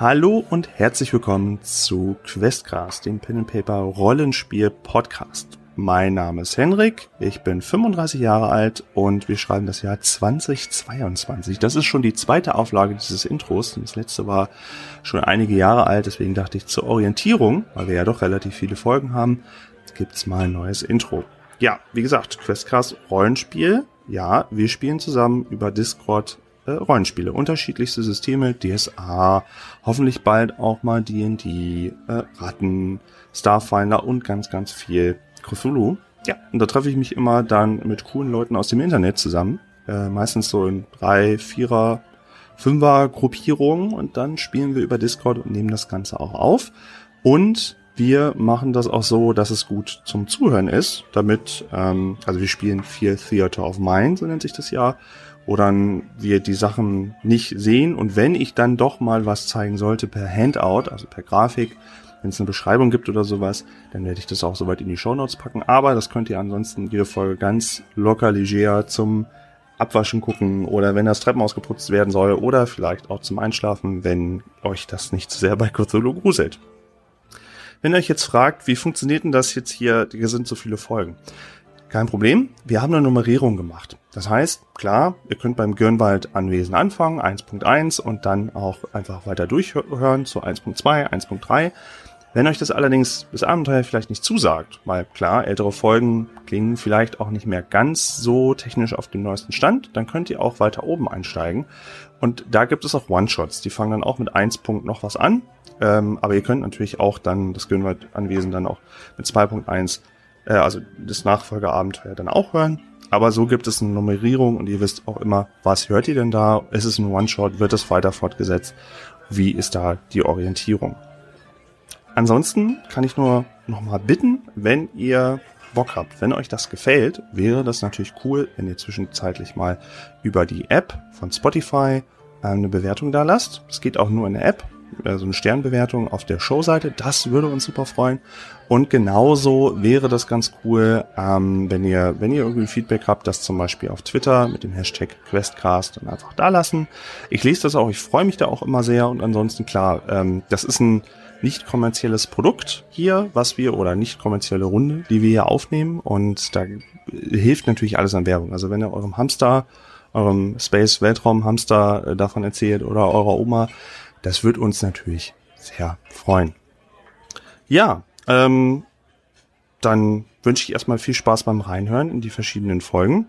Hallo und herzlich willkommen zu Questcast, dem Pen Paper Rollenspiel Podcast. Mein Name ist Henrik, ich bin 35 Jahre alt und wir schreiben das Jahr 2022. Das ist schon die zweite Auflage dieses Intros. Das letzte war schon einige Jahre alt, deswegen dachte ich zur Orientierung, weil wir ja doch relativ viele Folgen haben, gibt's mal ein neues Intro. Ja, wie gesagt, Questcast Rollenspiel. Ja, wir spielen zusammen über Discord äh, Rollenspiele, unterschiedlichste Systeme, DSA, hoffentlich bald auch mal D&D, äh, Ratten, Starfinder und ganz, ganz viel Cthulhu. Ja, und da treffe ich mich immer dann mit coolen Leuten aus dem Internet zusammen, äh, meistens so in drei, vierer, fünfer Gruppierungen. Und dann spielen wir über Discord und nehmen das Ganze auch auf. Und wir machen das auch so, dass es gut zum Zuhören ist, damit, ähm, also wir spielen viel Theater of Mind, so nennt sich das ja, dann wir die Sachen nicht sehen und wenn ich dann doch mal was zeigen sollte per Handout, also per Grafik, wenn es eine Beschreibung gibt oder sowas, dann werde ich das auch soweit in die Show Notes packen. Aber das könnt ihr ansonsten jede Folge ganz locker, leger zum Abwaschen gucken oder wenn das Treppenhaus geputzt werden soll oder vielleicht auch zum Einschlafen, wenn euch das nicht zu sehr bei Cthulhu gruselt. Wenn ihr euch jetzt fragt, wie funktioniert denn das jetzt hier, hier sind so viele Folgen. Kein Problem, wir haben eine Nummerierung gemacht. Das heißt, klar, ihr könnt beim Gürnwald Anwesen anfangen, 1.1 und dann auch einfach weiter durchhören zu 1.2, 1.3. Wenn euch das allerdings das Abenteuer vielleicht nicht zusagt, weil klar, ältere Folgen klingen vielleicht auch nicht mehr ganz so technisch auf dem neuesten Stand, dann könnt ihr auch weiter oben einsteigen. Und da gibt es auch One-Shots, die fangen dann auch mit 1. noch was an. Ähm, aber ihr könnt natürlich auch dann das Gönwald-Anwesen dann auch mit 2.1 äh, also das Nachfolgeabenteuer dann auch hören. Aber so gibt es eine Nummerierung und ihr wisst auch immer, was hört ihr denn da? Ist es ein One-Shot? Wird es weiter fortgesetzt? Wie ist da die Orientierung? Ansonsten kann ich nur nochmal bitten, wenn ihr Bock habt, wenn euch das gefällt, wäre das natürlich cool, wenn ihr zwischenzeitlich mal über die App von Spotify äh, eine Bewertung da lasst. Es geht auch nur in der App äh, so eine Sternbewertung auf der Showseite. Das würde uns super freuen. Und genauso wäre das ganz cool, ähm, wenn ihr, wenn ihr irgendwie Feedback habt, das zum Beispiel auf Twitter mit dem Hashtag Questcast dann einfach da lassen. Ich lese das auch, ich freue mich da auch immer sehr. Und ansonsten klar, ähm, das ist ein nicht kommerzielles Produkt hier, was wir oder nicht kommerzielle Runde, die wir hier aufnehmen. Und da hilft natürlich alles an Werbung. Also wenn ihr eurem Hamster, eurem Space Weltraum Hamster äh, davon erzählt oder eurer Oma, das wird uns natürlich sehr freuen. Ja, ähm, dann wünsche ich erstmal viel Spaß beim Reinhören in die verschiedenen Folgen.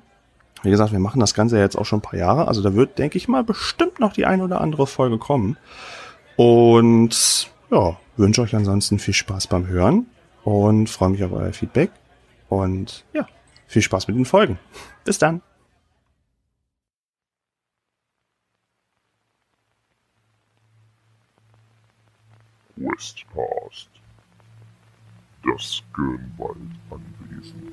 Wie gesagt, wir machen das Ganze jetzt auch schon ein paar Jahre, also da wird, denke ich mal, bestimmt noch die ein oder andere Folge kommen. Und ja, wünsche euch ansonsten viel Spaß beim Hören und freue mich auf euer Feedback. Und ja, viel Spaß mit den Folgen. Bis dann. Westpast. Das Gönwald-Anwesen.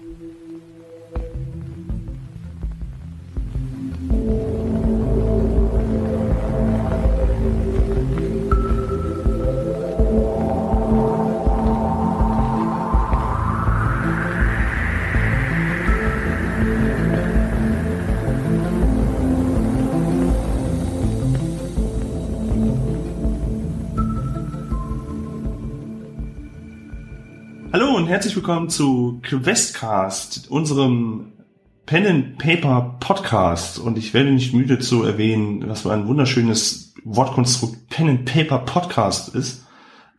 Herzlich willkommen zu Questcast, unserem Pen and Paper Podcast. Und ich werde nicht müde zu erwähnen, was für ein wunderschönes Wortkonstrukt Pen and Paper Podcast ist.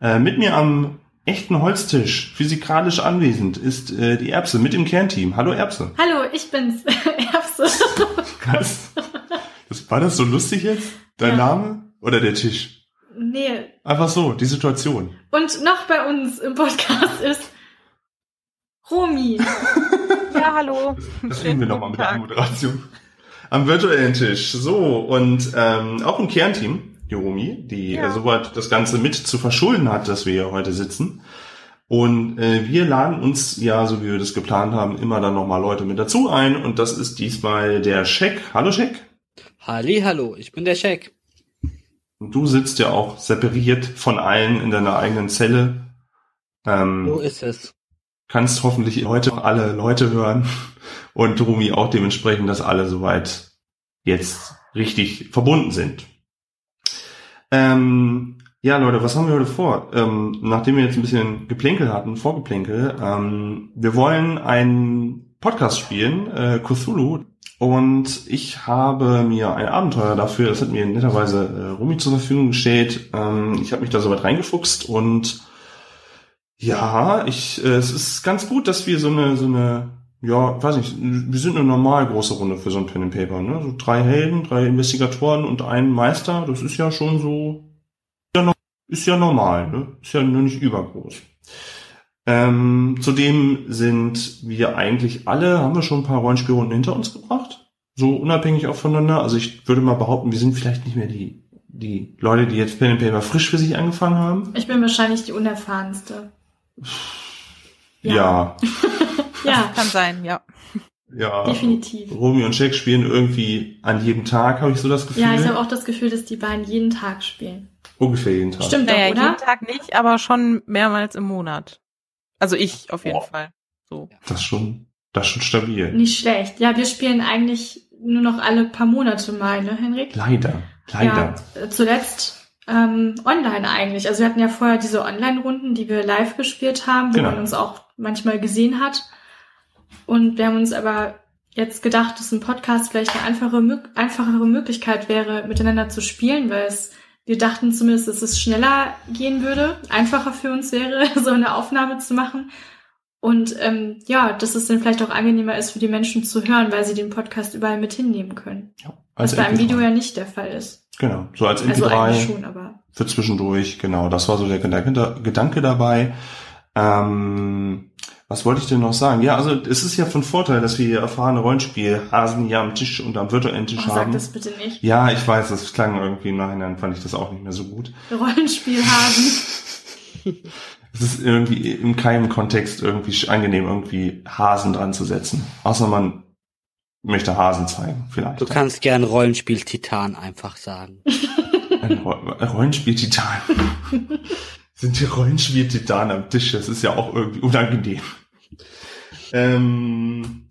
Äh, mit mir am echten Holztisch, physikalisch anwesend, ist äh, die Erbse mit dem Kernteam. Hallo Erbse. Hallo, ich bin's, Erbse. Was? Das, war das so lustig jetzt? Dein Ja. Name oder der Tisch? Nee. Einfach so, die Situation. Und noch bei uns im Podcast ist Romy. Ja, hallo. Das Schönen üben wir nochmal mit der Tag. Anmoderation. Am virtuellen Tisch. So, und ähm, auch im Kernteam, die Romi, die Ja. äh, soweit das Ganze mit zu verschulden hat, dass wir hier heute sitzen. Und äh, wir laden uns ja, so wie wir das geplant haben, immer dann nochmal Leute mit dazu ein. Und das ist diesmal der Scheck. Hallo Scheck. Halli, hallo, ich bin der Scheck. Und du sitzt ja auch separiert von allen in deiner eigenen Zelle. Ähm, So ist es. Kannst hoffentlich heute alle Leute hören und Rumi auch dementsprechend, dass alle soweit jetzt richtig verbunden sind. Ähm, Ja, Leute, was haben wir heute vor? Ähm, nachdem wir jetzt ein bisschen Geplänkel hatten, Vorgeplänkel, ähm, wir wollen einen Podcast spielen, äh, Cthulhu, und ich habe mir ein Abenteuer dafür, das hat mir netterweise äh, Rumi zur Verfügung gestellt. Ähm, ich habe mich da so weit reingefuchst und ja, ich, äh, es ist ganz gut, dass wir so eine, so eine, ja, weiß nicht, wir sind eine normal große Runde für so ein Pen and Paper, ne? So drei Helden, drei Investigatoren und ein Meister, das ist ja schon so, ist ja normal, ne? Ist ja nur nicht übergroß. Ähm, zudem sind wir eigentlich alle, haben wir schon ein paar Rollenspielrunden hinter uns gebracht. So unabhängig auch voneinander. Also ich würde mal behaupten, wir sind vielleicht nicht mehr die, die Leute, die jetzt Pen and Paper frisch für sich angefangen haben. Ich bin wahrscheinlich die unerfahrenste. Ja. Ja. ja. Kann sein, ja. ja. Definitiv. Romy und Jack spielen irgendwie an jedem Tag, habe ich so das Gefühl. Ja, ich habe auch das Gefühl, dass die beiden jeden Tag spielen. Ungefähr jeden Tag. Stimmt Naja, oder? jeden Tag nicht, aber schon mehrmals im Monat. Also ich auf jeden Boah. Fall. So. Das ist schon, das ist schon stabil. Nicht schlecht. Ja, wir spielen eigentlich nur noch alle paar Monate mal, ne, Henrik? Leider. Leider. Ja, äh, zuletzt ähm, online eigentlich. Also wir hatten ja vorher diese Online-Runden, die wir live gespielt haben, wo Genau. man uns auch manchmal gesehen hat. Und wir haben uns aber jetzt gedacht, dass ein Podcast vielleicht eine einfache, mö- einfachere Möglichkeit wäre, miteinander zu spielen, weil es, wir dachten zumindest, dass es schneller gehen würde, einfacher für uns wäre, so eine Aufnahme zu machen. Und ähm, ja, dass es dann vielleicht auch angenehmer ist für die Menschen zu hören, weil sie den Podcast überall mit hinnehmen können. Was Als bei einem MP3. Video ja nicht der Fall ist. Genau. So als Also eigentlich MP3 schon, aber für zwischendurch. Genau. Das war so der Gedanke, dabei. Ähm, was wollte ich denn noch sagen? Ja, also es ist ja von Vorteil, dass wir hier erfahrene Rollenspielhasen hier am Tisch und am virtuellen Tisch oh, sag haben. das bitte nicht. Ja, ich weiß, das klang irgendwie im Nachhinein, fand ich das auch nicht mehr so gut. Rollenspielhasen. Es ist irgendwie im keinem Kontext irgendwie angenehm, irgendwie Hasen dran zu setzen. Außer man möchte Hasen zeigen, vielleicht. Du kannst gern Rollenspiel-Titan einfach sagen. Ein Ro- ein Rollenspiel-Titan. Sind die Rollenspiel-Titanen am Tisch? Das ist ja auch irgendwie unangenehm. Ähm,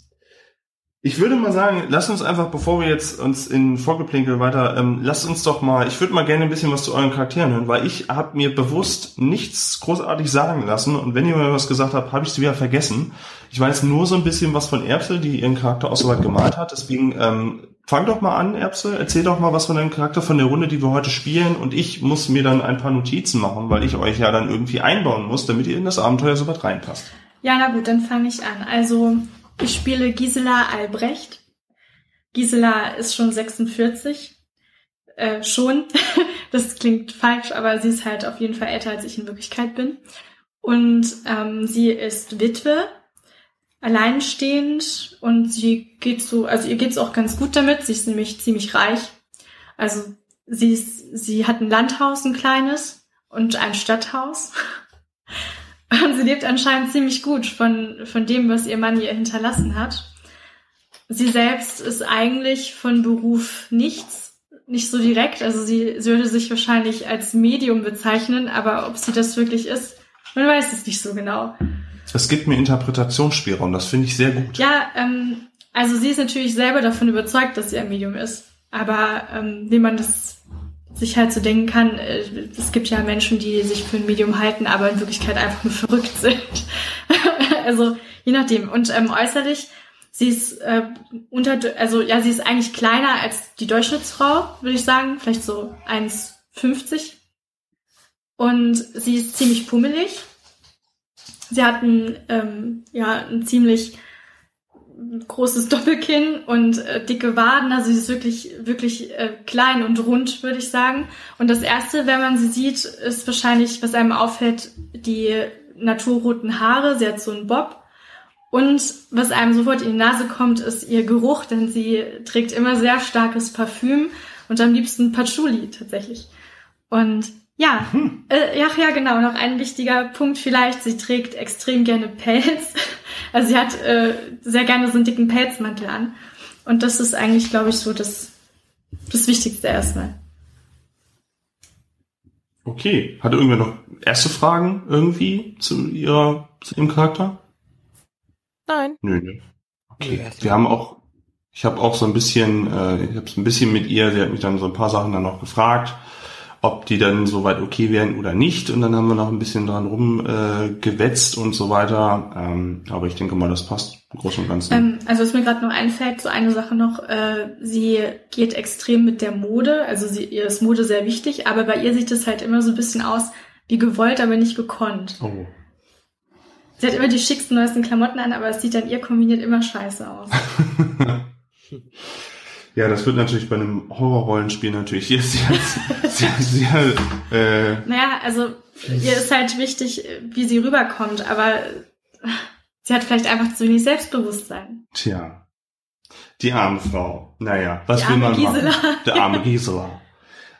ich würde mal sagen, lass uns einfach, bevor wir jetzt uns in Vorgeplänkel weiter, ähm, lasst uns doch mal, ich würde mal gerne ein bisschen was zu euren Charakteren hören, weil ich habe mir bewusst nichts großartig sagen lassen und wenn ihr mir was gesagt habt, habe ich es wieder vergessen. Ich weiß nur so ein bisschen was von Erbsel, die ihren Charakter auch soweit gemalt hat, deswegen ähm, fang doch mal an, Erbsel, erzähl doch mal was von deinem Charakter von der Runde, die wir heute spielen und ich muss mir dann ein paar Notizen machen, weil ich euch ja dann irgendwie einbauen muss, damit ihr in das Abenteuer soweit reinpasst. Ja, na gut, dann fange ich an. Also, ich spiele Gisela Albrecht. Gisela ist schon 46. Äh, schon. das klingt falsch, aber sie ist halt auf jeden Fall älter, als ich in Wirklichkeit bin. Und ähm, sie ist Witwe, alleinstehend und sie geht so, also ihr geht's auch ganz gut damit. Sie ist nämlich ziemlich reich. Also sie ist, sie hat ein Landhaus, ein kleines und ein Stadthaus. Und sie lebt anscheinend ziemlich gut von, von dem, was ihr Mann ihr hinterlassen hat. Sie selbst ist eigentlich von Beruf nichts, nicht so direkt. Also sie, sie würde sich wahrscheinlich als Medium bezeichnen, aber ob sie das wirklich ist, man weiß es nicht so genau. Es gibt mir Interpretationsspielraum, das finde ich sehr gut. Ja, ähm, also sie ist natürlich selber davon überzeugt, dass sie ein Medium ist. Aber ähm, wie man das sich halt so denken kann, äh, es gibt ja Menschen, die sich für ein Medium halten, aber in Wirklichkeit einfach nur verrückt sind. also je nachdem. Und ähm, äußerlich, sie ist äh, unter, also ja, sie ist eigentlich kleiner als die Durchschnittsfrau, würde ich sagen, vielleicht so 1,50. Und sie ist ziemlich pummelig. Sie hat ein, ähm, ja, ein ziemlich großes Doppelkinn und äh, dicke Waden. Also sie ist wirklich, wirklich äh, klein und rund, würde ich sagen. Und das Erste, wenn man sie sieht, ist wahrscheinlich, was einem auffällt, die naturroten Haare. Sie hat so einen Bob. Und was einem sofort in die Nase kommt, ist ihr Geruch, denn sie trägt immer sehr starkes Parfüm und am liebsten Patchouli tatsächlich. Und ja, äh, ja, ja, genau. Noch ein wichtiger Punkt vielleicht. Sie trägt extrem gerne Pelz. Also sie hat äh, sehr gerne so einen dicken Pelzmantel an. Und das ist eigentlich, glaube ich, so das, das Wichtigste erstmal. Okay. Hat irgendwer noch erste Fragen irgendwie zu ihrer, zu ihrem Charakter? Nein. Nö, nö. Okay. Nö, erst Wir haben auch, ich habe auch so ein bisschen, äh, ich habe so ein bisschen mit ihr, sie hat mich dann so ein paar Sachen dann noch gefragt. Ob die dann soweit okay wären oder nicht. Und dann haben wir noch ein bisschen dran rumgewetzt äh, und so weiter. Ähm, aber ich denke mal, das passt im Großen und Ganzen. Ähm, also was mir gerade noch einfällt, so eine Sache noch, äh, sie geht extrem mit der Mode, also sie, ihr ist Mode sehr wichtig, aber bei ihr sieht es halt immer so ein bisschen aus wie gewollt, aber nicht gekonnt. oh. Sie hat immer die schicksten, neuesten Klamotten an, aber es sieht dann ihr kombiniert immer scheiße aus. Ja, das wird natürlich bei einem Horrorrollenspiel natürlich hier sehr, sehr, sehr, äh, Naja, also ihr ist halt wichtig, wie sie rüberkommt, aber sie hat vielleicht einfach zu wenig Selbstbewusstsein. tja. Die arme Frau. Naja, was Die will arme man Gisela. machen? Der arme Gisela.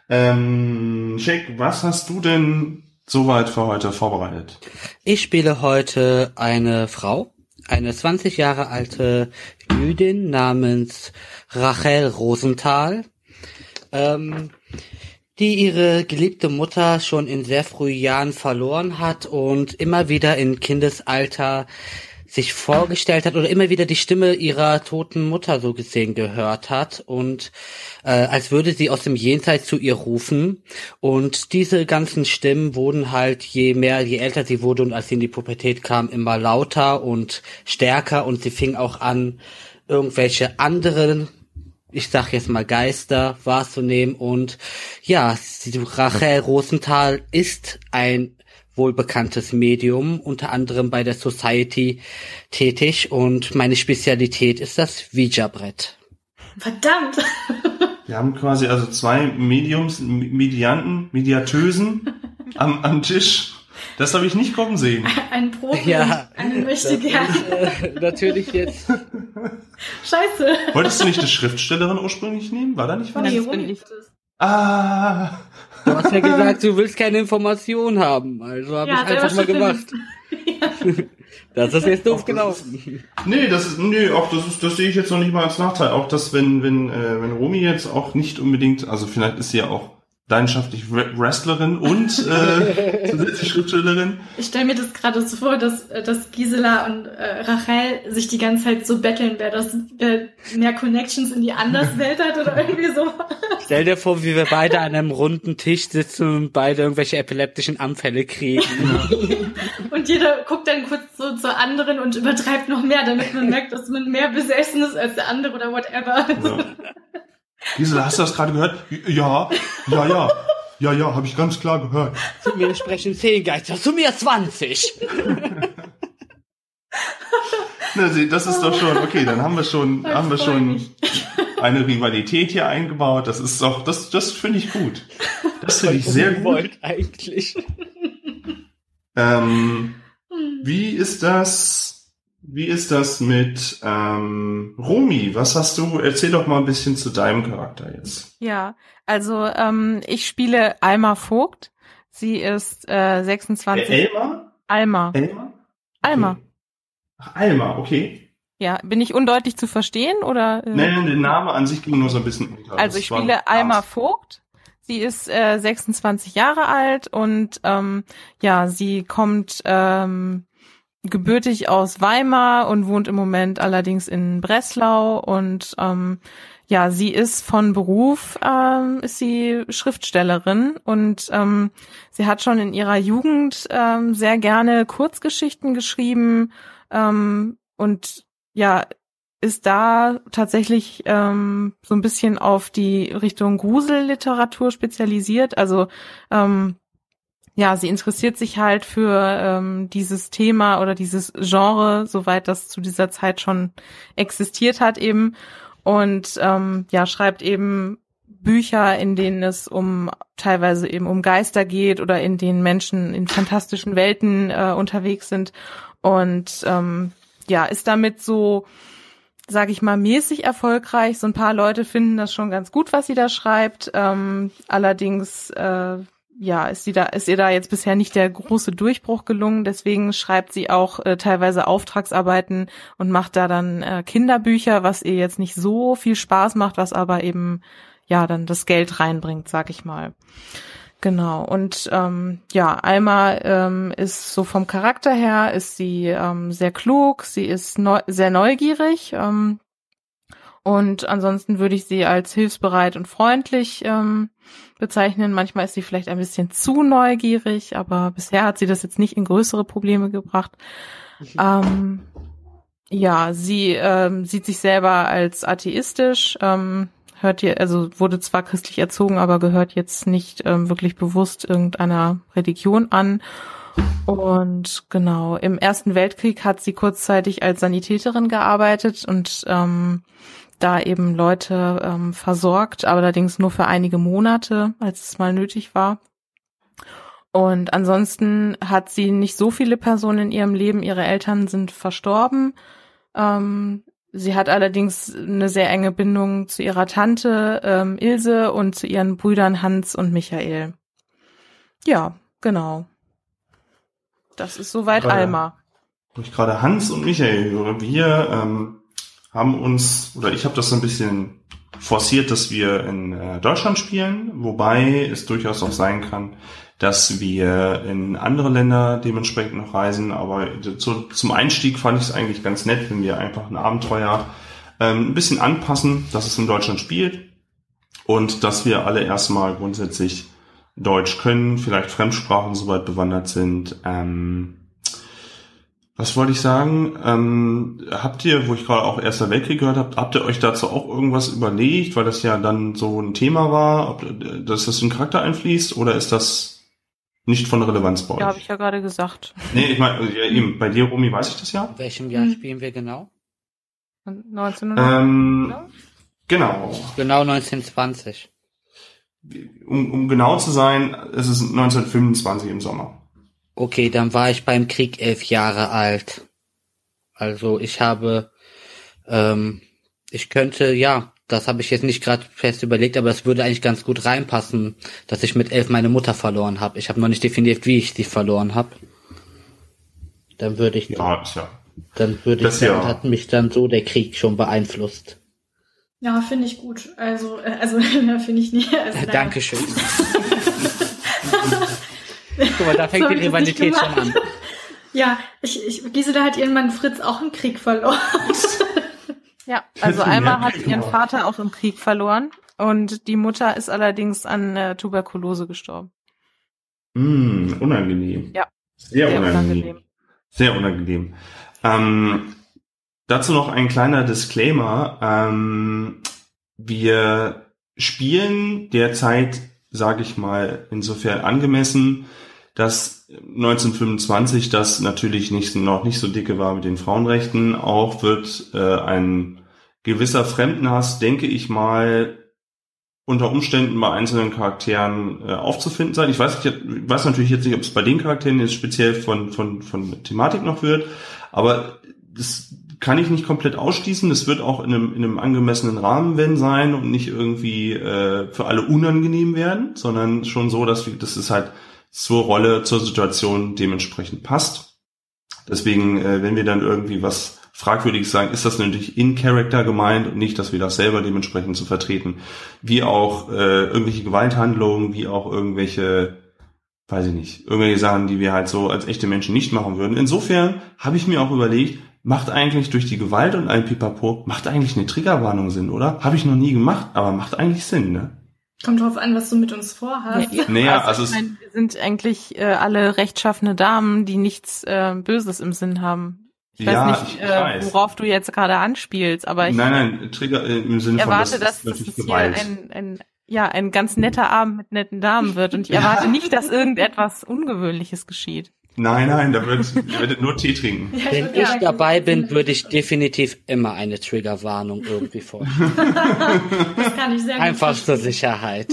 Ähm, Shake, was hast du denn soweit für heute vorbereitet? Ich spiele heute eine Frau, eine 20 Jahre alte Jüdin namens Rachel Rosenthal, ähm, die ihre geliebte Mutter schon in sehr frühen Jahren verloren hat und immer wieder in Kindesalter sich vorgestellt hat oder immer wieder die Stimme ihrer toten Mutter so gesehen gehört hat und äh, als würde sie aus dem Jenseits zu ihr rufen. Und diese ganzen Stimmen wurden halt je mehr, je älter sie wurde und als sie in die Pubertät kam, immer lauter und stärker. Und sie fing auch an, irgendwelche anderen ich sag jetzt mal Geister wahrzunehmen. Und ja, Rachel Rosenthal ist ein wohlbekanntes Medium, unter anderem bei der Society tätig und meine Spezialität ist das Ouija-Brett. Verdammt! Wir haben quasi also zwei Mediums, Medianten, Mediatösen am, am Tisch. Das habe ich nicht kommen sehen. Ein Profi, Ja, eine möchte das gern. ist, äh, natürlich jetzt. Scheiße. Wolltest du nicht eine Schriftstellerin ursprünglich nehmen? War da nicht was? Nee, das bin ich. Ah, Du hast ja gesagt, du willst keine Informationen haben, also habe Ja, ich einfach mal gemacht. Das ist jetzt doof gelaufen. nee, das ist, nee, auch das ist, das sehe ich jetzt noch nicht mal als Nachteil. Auch das, wenn, wenn, äh, wenn Romy jetzt auch nicht unbedingt, also vielleicht ist sie ja auch leidenschaftlich Wre- Wrestlerin und äh, zusätzlich Schriftstellerin. Ich stelle mir das gerade so vor, dass, äh, dass Gisela und äh, Rachel sich die ganze Zeit so betteln, wer das wer mehr Connections in die Anderswelt hat oder irgendwie so. Stell dir vor, wie wir beide an einem runden Tisch sitzen und beide irgendwelche epileptischen Anfälle kriegen. Und jeder guckt dann kurz so zur anderen und übertreibt noch mehr, damit man merkt, dass man mehr besessen ist als der andere oder whatever. Ja. Gisela, hast du das gerade gehört? Ja, ja, ja. Ja, ja, habe ich ganz klar gehört. Zu mir sprechen zehn Geister, zu mir 20. Na, sieh, das ist doch schon, okay, dann haben wir schon, Ich haben wir schon eine Rivalität hier eingebaut. Das ist doch, das, das finde ich gut. Das finde ich sehr gut. Wollt eigentlich. Ähm, wie ist das, wie ist das mit ähm, Romy? Was hast du? Erzähl doch mal ein bisschen zu deinem Charakter jetzt. Ja, also ähm, ich spiele Alma Vogt. Sie ist äh, 26. Äh, Elmar? Alma. Elmar? Alma. Okay. Ach, Alma, okay. Ja, bin ich undeutlich zu verstehen oder? Äh? Nein, der Name an sich ging nur so ein bisschen unter. Also Das ich spiele Alma. Vogt. Sie ist äh, 26 Jahre alt und ähm, ja, sie kommt ähm, gebürtig aus Weimar und wohnt im Moment allerdings in Breslau und ähm, ja, sie ist von Beruf ähm, ist sie Schriftstellerin und ähm, sie hat schon in ihrer Jugend ähm, sehr gerne Kurzgeschichten geschrieben ähm, und ja ist da tatsächlich ähm, so ein bisschen auf die Richtung Gruselliteratur spezialisiert. Also ähm, ja, sie interessiert sich halt für ähm, dieses Thema oder dieses Genre, soweit das zu dieser Zeit schon existiert hat eben. Und ähm, ja, schreibt eben Bücher, in denen es um teilweise eben um Geister geht oder in denen Menschen in fantastischen Welten äh, unterwegs sind. Und ähm, ja, ist damit so sage ich mal, mäßig erfolgreich. So ein paar Leute finden das schon ganz gut, was sie da schreibt. Ähm, allerdings, äh, ja, ist sie da, ist ihr da jetzt bisher nicht der große Durchbruch gelungen. Deswegen schreibt sie auch äh, teilweise Auftragsarbeiten und macht da dann äh, Kinderbücher, was ihr jetzt nicht so viel Spaß macht, was aber eben ja dann das Geld reinbringt, sag ich mal. Genau. Und ähm, ja, Alma ähm, ist so vom Charakter her, ist sie ähm, sehr klug, sie ist neu sehr neugierig ähm, Und ansonsten würde ich sie als hilfsbereit und freundlich ähm, bezeichnen. Manchmal ist sie vielleicht ein bisschen zu neugierig, aber bisher hat sie das jetzt nicht in größere Probleme gebracht. Ähm, ja, sie ähm, sieht sich selber als atheistisch, ähm, hört ihr, also wurde zwar christlich erzogen, aber gehört jetzt nicht ähm, wirklich bewusst irgendeiner Religion an. Und genau, im Ersten Weltkrieg hat sie kurzzeitig als Sanitäterin gearbeitet und ähm, da eben Leute ähm, versorgt, aber allerdings nur für einige Monate, als es mal nötig war. Und ansonsten hat sie nicht so viele Personen in ihrem Leben. Ihre Eltern sind verstorben. Ähm, sie hat allerdings eine sehr enge Bindung zu ihrer Tante ähm, Ilse und zu ihren Brüdern Hans und Michael. Ja, genau. Das ist soweit Alma. Wo ich gerade Hans und Michael höre, wir ähm, haben uns, oder ich habe das so ein bisschen forciert, dass wir in äh, Deutschland spielen, wobei es durchaus auch sein kann, dass wir in andere Länder dementsprechend noch reisen. Aber zu, zum Einstieg fand ich es eigentlich ganz nett, wenn wir einfach ein Abenteuer ähm, ein bisschen anpassen, dass es in Deutschland spielt und dass wir alle erstmal grundsätzlich Deutsch können, vielleicht Fremdsprachen soweit bewandert sind. Ähm, was wollte ich sagen? Ähm, habt ihr, wo ich gerade auch Erster Weltkrieg gehört habt, habt ihr euch dazu auch irgendwas überlegt, weil das ja dann so ein Thema war, ob, äh, dass das in den Charakter einfließt oder ist das nicht von Relevanz bei euch? Ja, habe ich ja gerade gesagt. nee, ich meine, ja, eben, bei dir, Romy, weiß ich das ja. In welchem Jahr Hm. spielen wir genau? 1900. Ähm, genau. Genau 1920. Um, um genau zu sein, ist es 1925 im Sommer. Okay, dann war ich beim Krieg elf Jahre alt. Also ich habe, ähm, ich könnte, ja, das habe ich jetzt nicht gerade fest überlegt, aber es würde eigentlich ganz gut reinpassen, dass ich mit elf meine Mutter verloren habe. Ich habe noch nicht definiert, wie ich sie verloren habe. Dann würde ich, Ja, ist ja. dann würde Das ich ja. hat mich dann so der Krieg schon beeinflusst. Ja, finde ich gut. Also, äh, also ja, finde ich nicht. Also. Dankeschön. Guck mal, da fängt So die Rivalität schon an. Ja, ich, ich, Gisela hat ihren Mann Fritz auch im Krieg verloren. Ja, also mehr hat ihren. Vater auch im Krieg verloren und die Mutter ist allerdings an äh, Tuberkulose gestorben. Mm, unangenehm. Ja. Sehr, Sehr unangenehm. unangenehm. Sehr unangenehm. Ähm, dazu noch ein kleiner Disclaimer. Ähm, wir spielen derzeit, sage ich mal, insofern angemessen, dass 1925 das natürlich nicht, noch nicht so dicke war mit den Frauenrechten. Auch wird äh, ein gewisser Fremdenhass, denke ich mal, unter Umständen bei einzelnen Charakteren äh, aufzufinden sein. Ich weiß, ich weiß natürlich jetzt nicht, ob es bei den Charakteren jetzt speziell von, von, von Thematik noch wird, aber das kann ich nicht komplett ausschließen. Das wird auch in einem, in einem angemessenen Rahmen wenn sein und nicht irgendwie äh, für alle unangenehm werden, sondern schon so, dass wir, dass es halt zur Rolle, zur Situation dementsprechend passt. Deswegen, äh, wenn wir dann irgendwie was Fragwürdiges sagen, ist das natürlich in Character gemeint und nicht, dass wir das selber dementsprechend zu vertreten. Wie auch äh, irgendwelche Gewalthandlungen, wie auch irgendwelche, weiß ich nicht, irgendwelche Sachen, die wir halt so als echte Menschen nicht machen würden. Insofern habe ich mir auch überlegt, macht eigentlich durch die Gewalt und ein Pipapo, macht eigentlich eine Triggerwarnung Sinn, oder? Habe ich noch nie gemacht, aber macht eigentlich Sinn, ne? Kommt drauf an, was du mit uns vorhast. Ja, Naja, also ich es- mein, wir sind eigentlich äh, alle rechtschaffene Damen, die nichts äh, Böses im Sinn haben. Ich weiß Ja, nicht, ich äh, weiß. worauf du jetzt gerade anspielst, aber ich nein, nein, Trigger äh, im Sinne von, erwarte, das dass, es hier ein, ein, ja, ein ganz netter Abend mit netten Damen wird und ich erwarte nicht, dass irgendetwas Ungewöhnliches geschieht. Nein, nein, da wird, ihr werdet nur Tee trinken. Ja, Wenn ich dabei bin, würde ich definitiv immer eine Triggerwarnung irgendwie vorstellen. Das kann ich sehr gut Einfach zur. Sicherheit.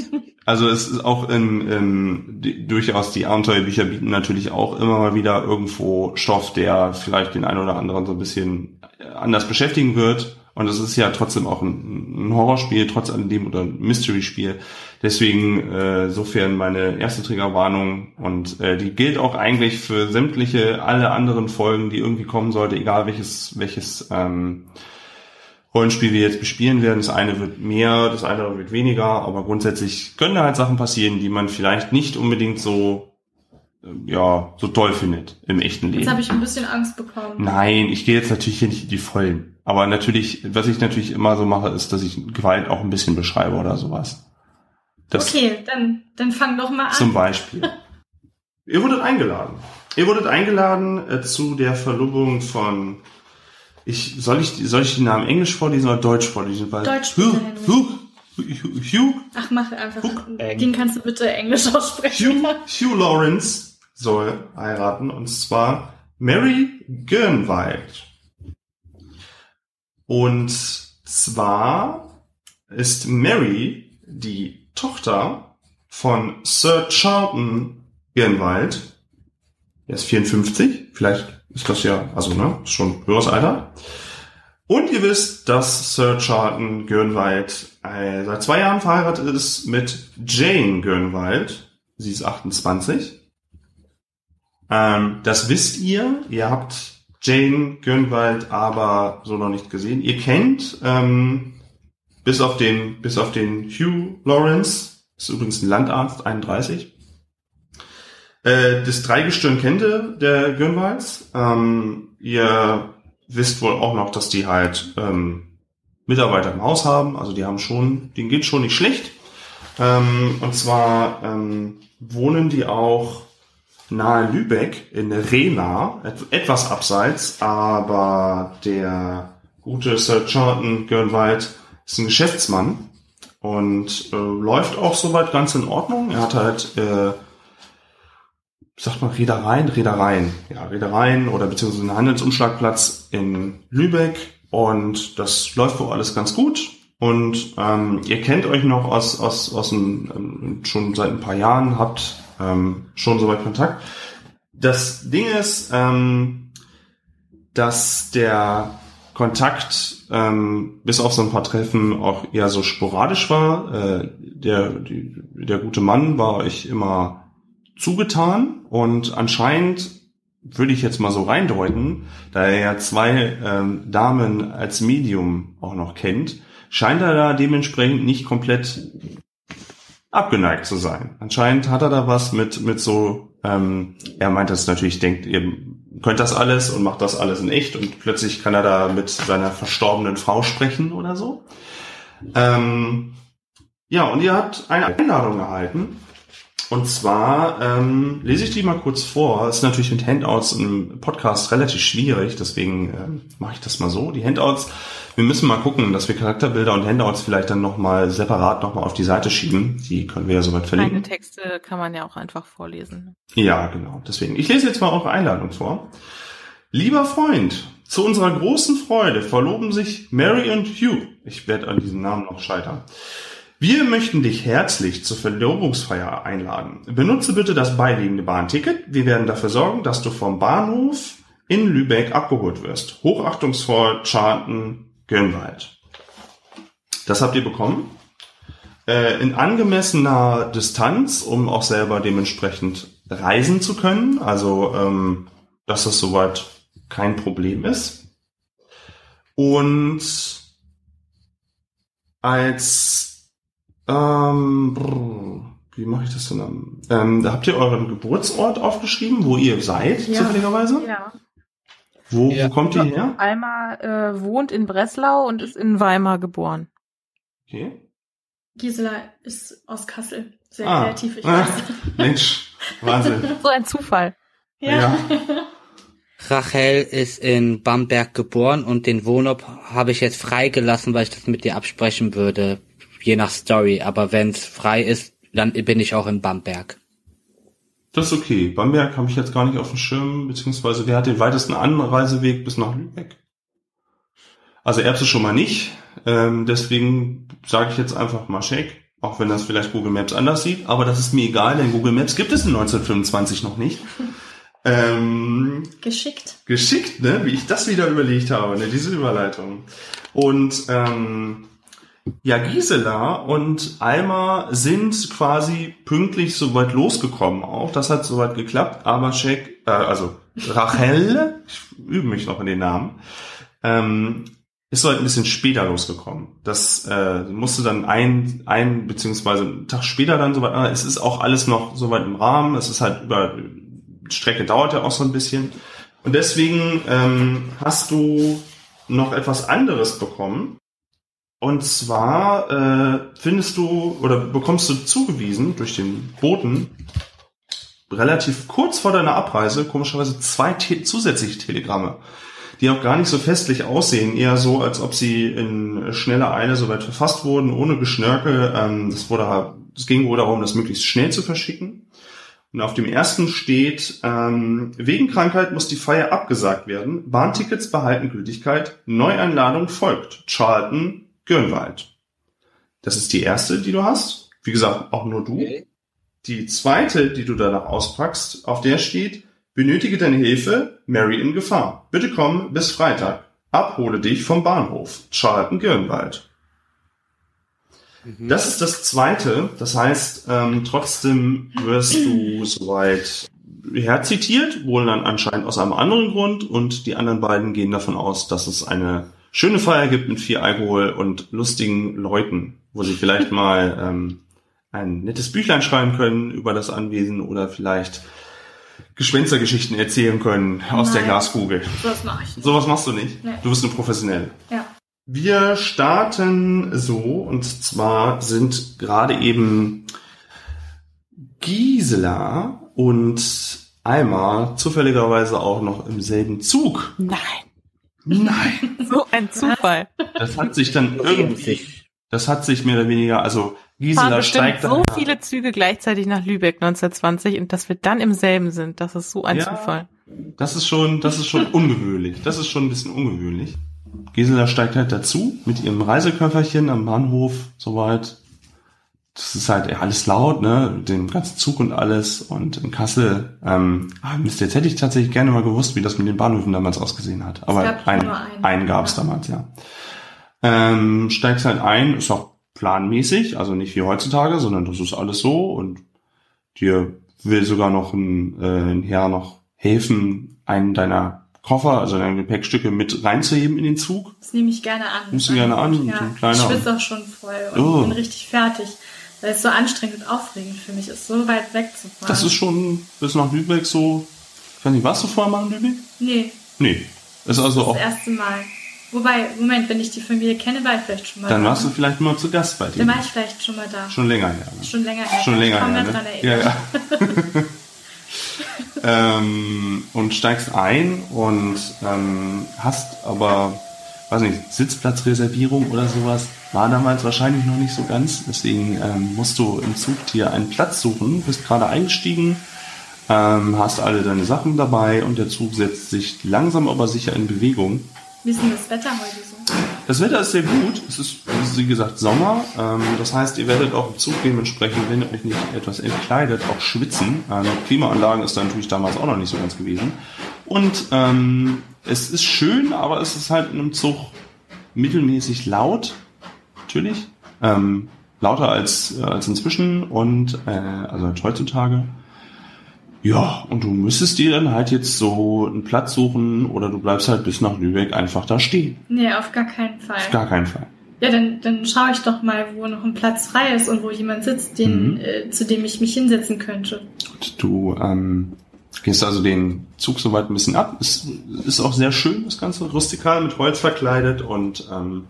Also es ist auch in, in die, durchaus die Abenteuerbücher bieten natürlich auch immer mal wieder irgendwo Stoff, der vielleicht den einen oder anderen so ein bisschen anders beschäftigen wird. Und es ist ja trotzdem auch ein, ein Horrorspiel, trotz alledem oder ein Mystery-Spiel. Deswegen äh, sofern meine erste Triggerwarnung und äh, die gilt auch eigentlich für sämtliche alle anderen Folgen, die irgendwie kommen sollte, egal welches welches ähm, Rollenspiel wir jetzt bespielen werden. Das eine wird mehr, das andere wird weniger, aber grundsätzlich können da halt Sachen passieren, die man vielleicht nicht unbedingt so, äh, ja, so toll findet im echten Jetzt habe Leben. ich ein bisschen Angst bekommen. Nein, ich gehe jetzt natürlich hier nicht in die Vollen. Aber natürlich, was ich natürlich immer so mache, ist, dass ich Gewalt auch ein bisschen beschreibe oder sowas. Das okay, dann, dann fang doch mal an. Zum Beispiel. Ihr wurdet eingeladen. Ihr wurdet eingeladen äh, zu der Verlobung von. Ich, soll ich, soll ich den Namen Englisch vorlesen oder Deutsch vorlesen? Weil Deutsch, Hugh. Hugh, Hugh, Hugh, Ach, mach einfach. Eng. Den kannst du bitte Englisch aussprechen. Hugh, Hugh Lawrence soll heiraten und zwar Mary Gernwald. Und zwar ist Mary die Tochter von Sir Charlton Gernwald. Er ist 54, vielleicht ist das ja, also ne, ist schon höheres Alter. Und ihr wisst, dass Sir Charlton Gernwald äh, seit zwei Jahren verheiratet ist mit Jane Gernwald. Sie ist 28. Ähm, das wisst ihr. Ihr habt Jane Gernwald aber so noch nicht gesehen. Ihr kennt ähm, bis auf den bis auf den Hugh Lawrence, ist übrigens ein Landarzt, 31. Äh, das Dreigestirn kennt ihr, der Gernwalds. Ähm, ihr wisst wohl auch noch, dass die halt ähm, Mitarbeiter im Haus haben. Also die haben schon, denen geht schon nicht schlecht. Ähm, und zwar ähm, wohnen die auch nahe Lübeck in Rena, et etwas abseits, aber der gute Sir Charlton Gernwald ist ein Geschäftsmann und äh, läuft auch soweit ganz in Ordnung. Er hat halt, äh, sagt man Reedereien, Reedereien, ja Reedereien oder beziehungsweise einen Handelsumschlagplatz in Lübeck und das läuft wohl alles ganz gut. Und ähm, ihr kennt euch noch aus, aus, aus dem, ähm, schon seit ein paar Jahren, habt ähm, schon soweit Kontakt. Das Ding ist, ähm, dass der Kontakt ähm, bis auf so ein paar Treffen auch eher so sporadisch war. Äh, der, die, der gute Mann war euch immer zugetan und anscheinend würde ich jetzt mal so reindeuten, da er ja zwei ähm, Damen als Medium auch noch kennt, scheint er da dementsprechend nicht komplett abgeneigt zu sein. Anscheinend hat er da was mit, mit so, ähm, er meint das natürlich, denkt, ihr könnt das alles und macht das alles in echt und plötzlich kann er da mit seiner verstorbenen Frau sprechen oder so. Ähm, ja, und ihr habt eine Einladung erhalten. Und zwar ähm, lese ich die mal kurz vor. Ist natürlich mit Handouts im Podcast relativ schwierig, deswegen ähm, mache ich das mal so. Die Handouts, wir müssen mal gucken, dass wir Charakterbilder und Handouts vielleicht dann nochmal separat nochmal auf die Seite schieben. Die können wir ja soweit verlinken. Texte kann man ja auch einfach vorlesen. Ja, genau. Deswegen. Ich lese jetzt mal eure Einladung vor. Lieber Freund, zu unserer großen Freude verloben sich Mary und Hugh. Ich werde an diesem Namen noch scheitern. Wir möchten dich herzlich zur Verlobungsfeier einladen. Benutze bitte das beiliegende Bahnticket. Wir werden dafür sorgen, dass du vom Bahnhof in Lübeck abgeholt wirst. Hochachtungsvoll, Charlton, Gönwald. Das habt ihr bekommen. Äh, in angemessener Distanz, um auch selber dementsprechend reisen zu können. Also, ähm, dass das soweit kein Problem ist. Und als ähm, brr, wie mache ich das denn? Ähm, da habt ihr euren Geburtsort aufgeschrieben, wo ihr seid, Ja. zufälligerweise? Ja. Wo, Ja. wo kommt ihr her? Alma äh, wohnt in Breslau und ist in Weimar geboren. Okay. Gisela ist aus Kassel. Sehr Ah. kreativ, ich weiß. Mensch, Wahnsinn. So ein Zufall. Ja. Rachel ist in Bamberg geboren und den Wohnort habe ich jetzt freigelassen, weil ich das mit dir absprechen würde, je nach Story. Aber wenn es frei ist, dann bin ich auch in Bamberg. Das ist okay. Bamberg habe ich jetzt gar nicht auf dem Schirm, beziehungsweise wer hat den weitesten Anreiseweg bis nach Lübeck? Also Erbse schon mal nicht. Ähm, deswegen sage ich jetzt einfach mal Shake, auch wenn das vielleicht Google Maps anders sieht. Aber das ist mir egal, denn Google Maps gibt es in 1925 noch nicht. Ähm, Geschickt. geschickt, ne? Wie ich das wieder überlegt habe, ne? Diese Überleitung. Und ähm, ja, Gisela und Alma sind quasi pünktlich soweit losgekommen auch. Das hat soweit geklappt, aber Shek, äh, also Rachel, ich übe mich noch in den Namen, ähm, ist soweit ein bisschen später losgekommen. Das äh, musste dann ein, ein beziehungsweise einen Tag später dann soweit. ah, Es ist auch alles noch soweit im Rahmen. Es ist halt über die Strecke dauert ja auch so ein bisschen. Und deswegen ähm, hast du noch etwas anderes bekommen. Und zwar äh, findest du oder bekommst du zugewiesen durch den Boten relativ kurz vor deiner Abreise komischerweise zwei te zusätzliche Telegramme, die auch gar nicht so festlich aussehen, eher so, als ob sie in schneller Eile soweit verfasst wurden, ohne Geschnörkel. Ähm, das wurde, es ging wohl darum, das möglichst schnell zu verschicken. Und auf dem ersten steht, ähm, wegen Krankheit muss die Feier abgesagt werden. Bahntickets behalten Gültigkeit. Neueinladung folgt. Charlton, Gürnwald. Das ist die erste, die du hast. Wie gesagt, auch nur du. Okay. Die zweite, die du danach auspackst, auf der steht, benötige deine Hilfe, Mary in Gefahr. Bitte komm bis Freitag. Abhole dich vom Bahnhof. Charlton Gürnwald. Mhm. Das ist das zweite. Das heißt, ähm, trotzdem wirst du soweit herzitiert, wohl dann anscheinend aus einem anderen Grund und die anderen beiden gehen davon aus, dass es eine schöne Feier gibt mit viel Alkohol und lustigen Leuten, wo sie vielleicht mal ähm, ein nettes Büchlein schreiben können über das Anwesen oder vielleicht Gespenstergeschichten erzählen können aus der Nein. Glaskugel. sowas mache ich nicht. Sowas machst du nicht. Nee. Du bist eine Professionelle. Ja. Wir starten so, und zwar sind gerade eben Gisela und Alma zufälligerweise auch noch im selben Zug. Nein, Nein. so ein Zufall. Das hat sich dann irgendwie, das hat sich mehr oder weniger, also Gisela steigt so dann, viele Züge gleichzeitig nach Lübeck 1920 und dass wir dann im selben sind. Das ist so ein Ja. Zufall. das ist schon, das ist schon ungewöhnlich. Das ist schon ein bisschen ungewöhnlich. Gisela steigt halt dazu mit ihrem Reiseköfferchen am Bahnhof, soweit. Das ist halt alles laut, ne, dem ganzen Zug und alles. Und in Kassel, ähm, ah, Mist, jetzt hätte ich tatsächlich gerne mal gewusst, wie das mit den Bahnhöfen damals ausgesehen hat. Aber gab einen, einen. einen gab es Ja. damals, ja. Ähm, steigst halt ein, ist auch planmäßig, also nicht wie heutzutage, sondern das ist alles so und dir will sogar noch ein, äh, ein Herr noch helfen, einen deiner Koffer, also deine Gepäckstücke mit reinzuheben in den Zug. Das nehme ich gerne an. Nimmst du gerne an, Ja. Ich schwitze auch schon voll und Oh. bin richtig fertig. Weil es so anstrengend und aufregend für mich ist, so weit wegzufahren. Das ist schon bis nach Lübeck so, ich weiß nicht, warst du vorher mal in Lübeck? Nee, Nee. Ist also das auch, erste Mal. Wobei, Moment, wenn ich die Familie kenne, war ich vielleicht schon mal dann da. warst du vielleicht mal zu Gast bei Dann dir. war ich vielleicht schon mal da. Schon länger her. Ne? Schon länger her. Schon länger her, ne? dran Ja, ja. ähm, und steigst ein und ähm, hast aber, weiß nicht, Sitzplatzreservierung oder sowas war damals wahrscheinlich noch nicht so ganz. Deswegen ähm, musst du im Zug dir einen Platz suchen, bist gerade eingestiegen, ähm, hast alle deine Sachen dabei und der Zug setzt sich langsam aber sicher in Bewegung. Wie ist denn das Wetter heute so? Das Wetter ist sehr gut. Es ist, wie gesagt, Sommer. Ähm, das heißt, ihr werdet auch im Zug dementsprechend, wenn ihr euch nicht etwas entkleidet, auch schwitzen. Ähm, Klimaanlagen ist da natürlich damals auch noch nicht so ganz gewesen. Und ähm, es ist schön, aber es ist halt in einem Zug mittelmäßig laut. Natürlich. Ähm, lauter als, äh, als inzwischen und äh, also halt heutzutage. Ja, und du müsstest dir dann halt jetzt so einen Platz suchen oder du bleibst halt bis nach Lübeck einfach da stehen. Nee, auf gar keinen Fall. Auf gar keinen Fall. Ja, dann, dann schaue ich doch mal, wo noch ein Platz frei ist und wo jemand sitzt, den, Mhm. äh, zu dem ich mich hinsetzen könnte. Und du ähm, gehst also den Zug soweit ein bisschen ab. Es ist auch sehr schön, das Ganze rustikal mit Holz verkleidet und ähm,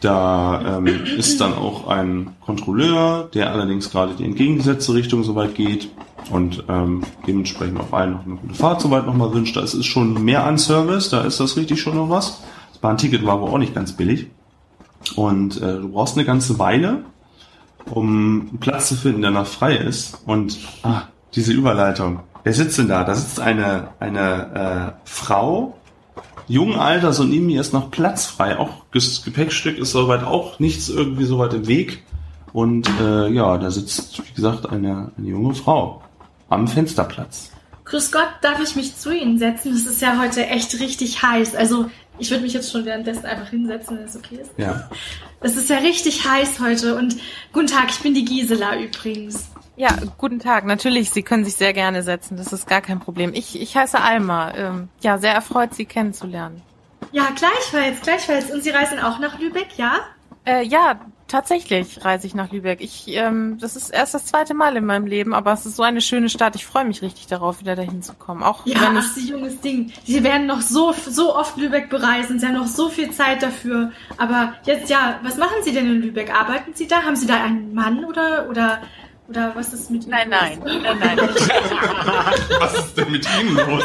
da ähm, ist dann auch ein Kontrolleur, der allerdings gerade die entgegengesetzte Richtung soweit geht und ähm, dementsprechend auch allen noch eine gute Fahrt soweit nochmal wünscht. Da ist es schon mehr an Service, da ist das richtig schon noch was. Das Bahnticket war aber auch nicht ganz billig. Und äh, du brauchst eine ganze Weile, um einen Platz zu finden, der noch frei ist. Und ah, diese Überleitung. Wer sitzt denn da? Da sitzt eine, eine äh, Frau, jungen Alters und neben ihr ist noch Platz frei. Auch das Gepäckstück ist soweit auch nichts irgendwie so weit im Weg. Und äh, ja, da sitzt, wie gesagt, eine, eine junge Frau am Fensterplatz. Grüß Gott, darf ich mich zu Ihnen setzen? Es ist ja heute echt richtig heiß. Also, ich würde mich jetzt schon währenddessen einfach hinsetzen, wenn es okay ist. Ja. Es ist ja richtig heiß heute und guten Tag, ich bin die Gisela übrigens. Ja, guten Tag. Natürlich, Sie können sich sehr gerne setzen. Das ist gar kein Problem. Ich, ich heiße Alma. Ähm, ja, sehr erfreut, Sie kennenzulernen. Ja, gleichfalls, gleichfalls. Und Sie reisen auch nach Lübeck, ja? Äh, ja, tatsächlich reise ich nach Lübeck. Ich, ähm, das ist erst das zweite Mal in meinem Leben, aber es ist so eine schöne Stadt. Ich freue mich richtig darauf, wieder dahin zu kommen. Auch Ja, wenn ach, es Sie junges Ding. Sie werden noch so, so oft Lübeck bereisen. Sie haben noch so viel Zeit dafür. Aber jetzt, ja, was machen Sie denn in Lübeck? Arbeiten Sie da? Haben Sie da einen Mann oder, oder, oder was ist mit Ihnen? Nein, nein, los? nein, nein. Was ist denn mit Ihnen los?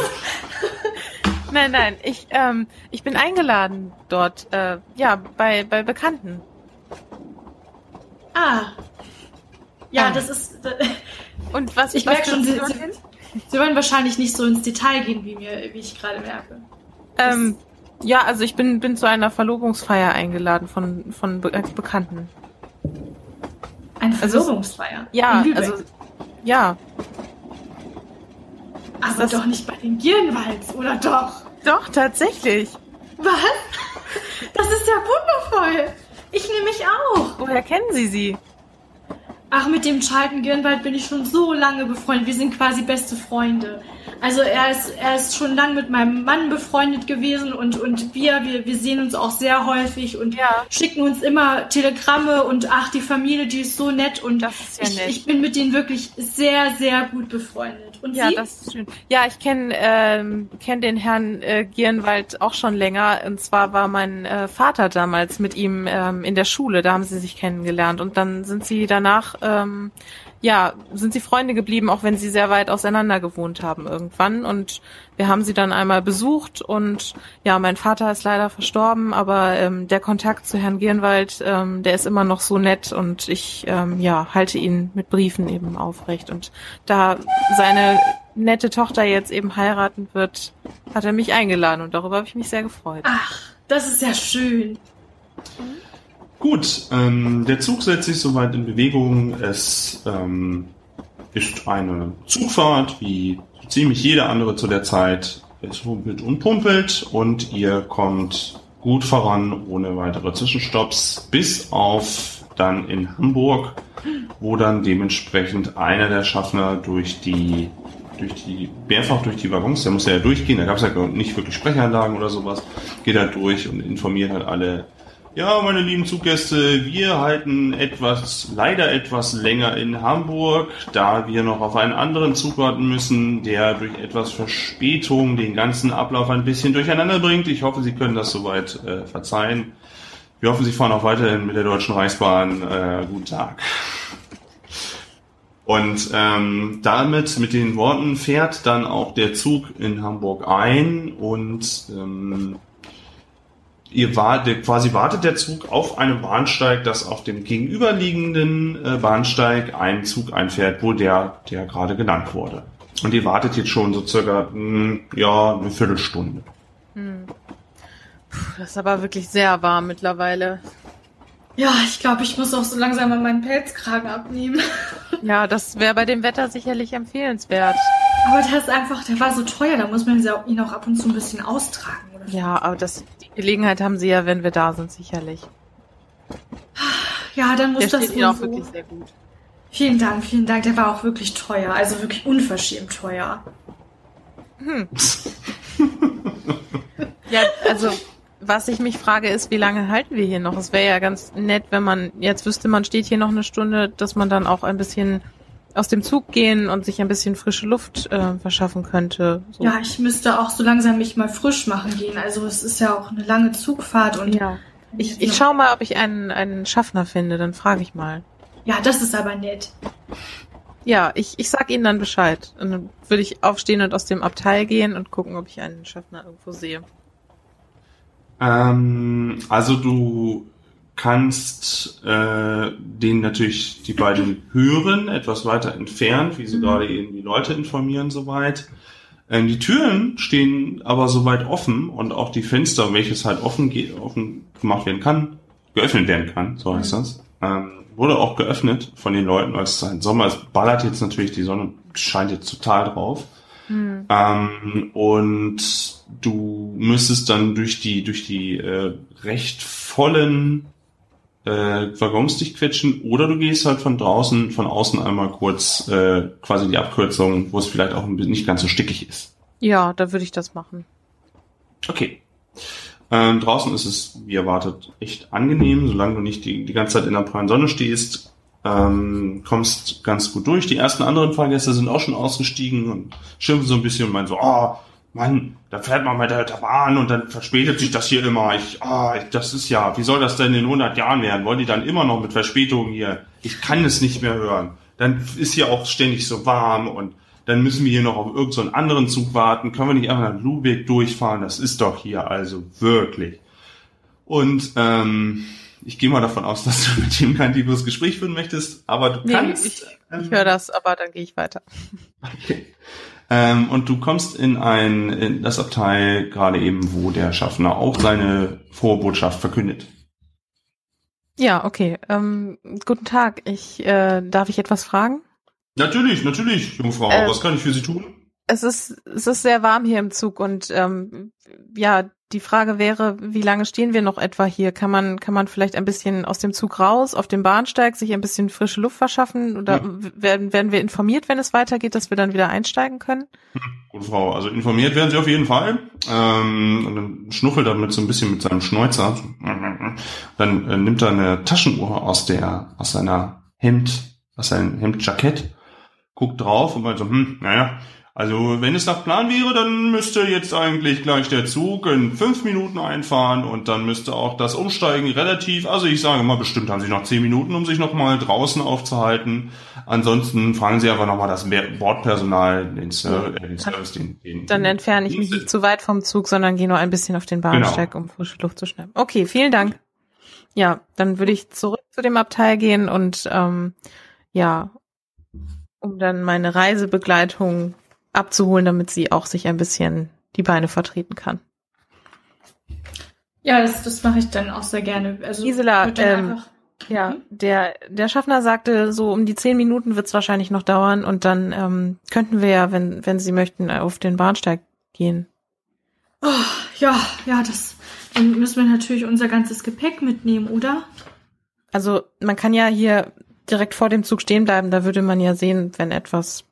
Nein, nein, ich, ähm, ich bin eingeladen dort, äh, ja, bei, bei Bekannten. Ah. Ja, Ah. das ist. Und was Ich merke schon, Sie, Sie, Sie wollen wahrscheinlich nicht so ins Detail gehen, wie mir, wie ich gerade merke. ähm, ja, also ich bin, bin zu einer Verlobungsfeier eingeladen von, von Be äh, Bekannten. Eine Also Verlobungsfeier. Ja, in Lübeck. also, ja, aber das- doch nicht bei den Gierenwalds, oder doch? doch, tatsächlich. Was? Das ist ja wundervoll. Ich nehme mich auch. Woher kennen Sie sie? Ach, mit dem Charlton Girnwald bin ich schon so lange befreundet. Wir sind quasi beste Freunde. Also er ist, er ist schon lang mit meinem Mann befreundet gewesen und, und wir, wir, wir sehen uns auch sehr häufig und Ja. schicken uns immer Telegramme und ach, die Familie, die ist so nett und Das ist ja ich, nett. ich bin mit denen wirklich sehr, sehr gut befreundet. Und Ja, Sie? das ist schön. Ja, ich kenne ähm, kenn den Herrn äh, Gierenwald auch schon länger. Und zwar war mein äh, Vater damals mit ihm ähm, in der Schule. Da haben sie sich kennengelernt. Und dann sind sie danach, ähm, ja, sind sie Freunde geblieben, auch wenn sie sehr weit auseinander gewohnt haben irgendwann. Und wir haben sie dann einmal besucht. Und ja, mein Vater ist leider verstorben, aber ähm, der Kontakt zu Herrn Gierenwald, ähm, der ist immer noch so nett. Und ich, ähm, ja, halte ihn mit Briefen eben aufrecht. Und da seine nette Tochter jetzt eben heiraten wird, hat er mich eingeladen und darüber habe ich mich sehr gefreut. Ach, das ist ja schön. Gut, ähm, der Zug setzt sich soweit in Bewegung. Es ähm, ist eine Zugfahrt, wie ziemlich jede andere zu der Zeit. Es humpelt und pumpelt und ihr kommt gut voran, ohne weitere Zwischenstopps, bis auf dann in Hamburg, wo dann dementsprechend einer der Schaffner durch die durch die, mehrfach durch die Waggons, der muss ja durchgehen, da gab es ja nicht wirklich Sprechanlagen oder sowas, geht er durch und informiert halt alle, ja, meine lieben Zuggäste, wir halten etwas, leider etwas länger in Hamburg, da wir noch auf einen anderen Zug warten müssen, der durch etwas Verspätung den ganzen Ablauf ein bisschen durcheinander bringt. Ich hoffe, Sie können das soweit äh, verzeihen. Wir hoffen, Sie fahren auch weiterhin mit der Deutschen Reichsbahn. Äh, guten Tag. Und ähm, damit, mit den Worten, fährt dann auch der Zug in Hamburg ein und ähm, ihr wartet, quasi wartet der Zug auf einem Bahnsteig, dass auf dem gegenüberliegenden äh, Bahnsteig ein Zug einfährt, wo der, der gerade genannt wurde. Und ihr wartet jetzt schon so circa, mh, ja, eine Viertelstunde. Puh, das ist aber wirklich sehr warm mittlerweile. Ja, ich glaube, ich muss auch so langsam mal meinen Pelzkragen abnehmen. Ja, das wäre bei dem Wetter sicherlich empfehlenswert. Aber der ist einfach, der war so teuer, da muss man ihn auch ab und zu ein bisschen austragen. Oder? Ja, aber das, die Gelegenheit haben sie ja, wenn wir da sind, sicherlich. Ja, dann muss Der das steht ihnen auch so. wirklich sehr gut. Vielen Dank, vielen Dank. Der war auch wirklich teuer, also wirklich unverschämt teuer. Ja, also was ich mich frage ist, wie lange halten wir hier noch? Es wäre ja ganz nett, wenn man jetzt wüsste, man steht hier noch eine Stunde, dass man dann auch ein bisschen aus dem Zug gehen und sich ein bisschen frische Luft äh, verschaffen könnte. So. Ja, ich müsste auch so langsam mich mal frisch machen gehen. Also es ist ja auch eine lange Zugfahrt und ja. Ich, ich schau mal, ob ich einen, einen Schaffner finde, dann frage ich mal. Ja, das ist aber nett. Ja, ich, ich sag Ihnen dann Bescheid. Und dann würde ich aufstehen und aus dem Abteil gehen und gucken, ob ich einen Schaffner irgendwo sehe. Ähm, also du kannst äh, den natürlich die beiden hören, etwas weiter entfernt, wie sie gerade eben die Leute informieren soweit. Ähm, die Türen stehen aber soweit offen und auch die Fenster, welches halt offen, geht, offen gemacht werden kann, geöffnet werden kann, so heißt das, ähm, wurde auch geöffnet von den Leuten, weil es ist ein Sommer, es ballert jetzt natürlich, die Sonne scheint jetzt total drauf. Ähm, und du müsstest dann durch die, durch die äh, recht vollen äh, Waggons dich quetschen oder du gehst halt von draußen, von außen einmal kurz äh, quasi die Abkürzung, wo es vielleicht auch ein bisschen nicht ganz so stickig ist. Ja, da würde ich das machen. Okay. Ähm, draußen ist es, wie erwartet, echt angenehm, solange du nicht die, die ganze Zeit in der prallen Sonne stehst. Ähm, kommst ganz gut durch. Die ersten anderen Fahrgäste sind auch schon ausgestiegen und schimpfen so ein bisschen und meinen so, oh, Mann, da fährt man mit der Bahn und dann verspätet sich das hier immer. Ich, ah, das ist ja, wie soll das denn in 100 Jahren werden? Wollen die dann immer noch mit Verspätung hier? Ich kann es nicht mehr hören. Dann ist hier auch ständig so warm und dann müssen wir hier noch auf irgendeinen so anderen Zug warten. Können wir nicht einfach nach Lübeck durchfahren? Das ist doch hier also wirklich. Und ähm, ich gehe mal davon aus, dass du mit ihm kein tiefes Gespräch führen möchtest, aber du Nee, kannst. ich, ähm, ich höre das, aber dann gehe ich weiter. Okay. Ähm, und du kommst in ein in das Abteil gerade eben, wo der Schaffner auch seine frohe Botschaft verkündet. Ja, okay. Ähm, guten Tag. Ich äh, darf ich etwas fragen? Natürlich, natürlich, Jungfrau. Äh, Was kann ich für Sie tun? Es ist es ist sehr warm hier im Zug und ähm, ja, die Frage wäre, wie lange stehen wir noch etwa hier? Kann man kann man vielleicht ein bisschen aus dem Zug raus, auf dem Bahnsteig sich ein bisschen frische Luft verschaffen oder Ja. werden werden wir informiert, wenn es weitergeht, dass wir dann wieder einsteigen können? Gute Frau, also informiert werden Sie auf jeden Fall. Ähm, und dann schnuffelt er mit so ein bisschen mit seinem Schnäuzer. Dann äh, nimmt er eine Taschenuhr aus der, aus seiner Hemd, aus seinem Hemdjackett, guckt drauf und meint so, hm, naja, also wenn es nach Plan wäre, dann müsste jetzt eigentlich gleich der Zug in fünf Minuten einfahren und dann müsste auch das Umsteigen relativ, also ich sage mal, bestimmt haben Sie noch zehn Minuten, um sich nochmal draußen aufzuhalten. Ansonsten fragen Sie einfach nochmal das Bordpersonal, den, Ser äh, den Service, den, den Dann entferne ich mich nicht zu weit vom Zug, sondern gehe nur ein bisschen auf den Bahnsteig, um frische Luft zu schnappen. Okay, vielen Dank. Ja, dann würde ich zurück zu dem Abteil gehen und ähm, ja, um dann meine Reisebegleitung abzuholen, damit sie auch sich ein bisschen die Beine vertreten kann. Ja, das, das mache ich dann auch sehr gerne. Also Gisela, wird ähm, Ja, Mhm. der, der Schaffner sagte, so um die zehn Minuten wird's wahrscheinlich noch dauern und dann ähm, könnten wir ja, wenn, wenn Sie möchten, auf den Bahnsteig gehen. Oh, ja, ja, das. Dann müssen wir natürlich unser ganzes Gepäck mitnehmen, oder? Also man kann ja hier direkt vor dem Zug stehen bleiben, da würde man ja sehen, wenn etwas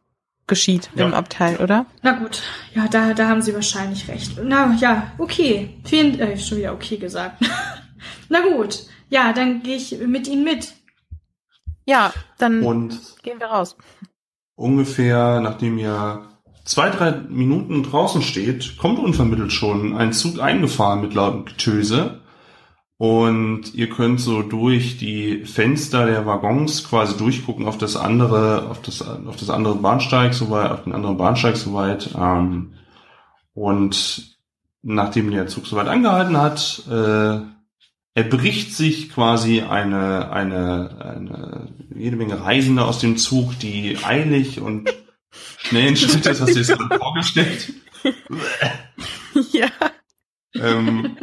geschieht Ja. im Abteil, oder? Na gut, ja, da, da haben Sie wahrscheinlich recht. Na ja, okay. Vielen, äh, schon wieder okay gesagt. Na gut, ja, dann gehe ich mit Ihnen mit. Ja, dann Und gehen wir raus. ungefähr, nachdem ihr zwei, drei Minuten draußen steht, kommt unvermittelt schon ein Zug eingefahren mit lautem Getöse. Und ihr könnt so durch die Fenster der Waggons quasi durchgucken auf das andere, auf das, auf das andere Bahnsteig soweit, auf den anderen Bahnsteig soweit. Ähm, und nachdem der Zug soweit angehalten hat, äh, erbricht sich quasi eine, eine, eine jede Menge Reisende aus dem Zug, die eilig und schnellen Schrittes, hast du dir das vorgestellt? ja. ähm,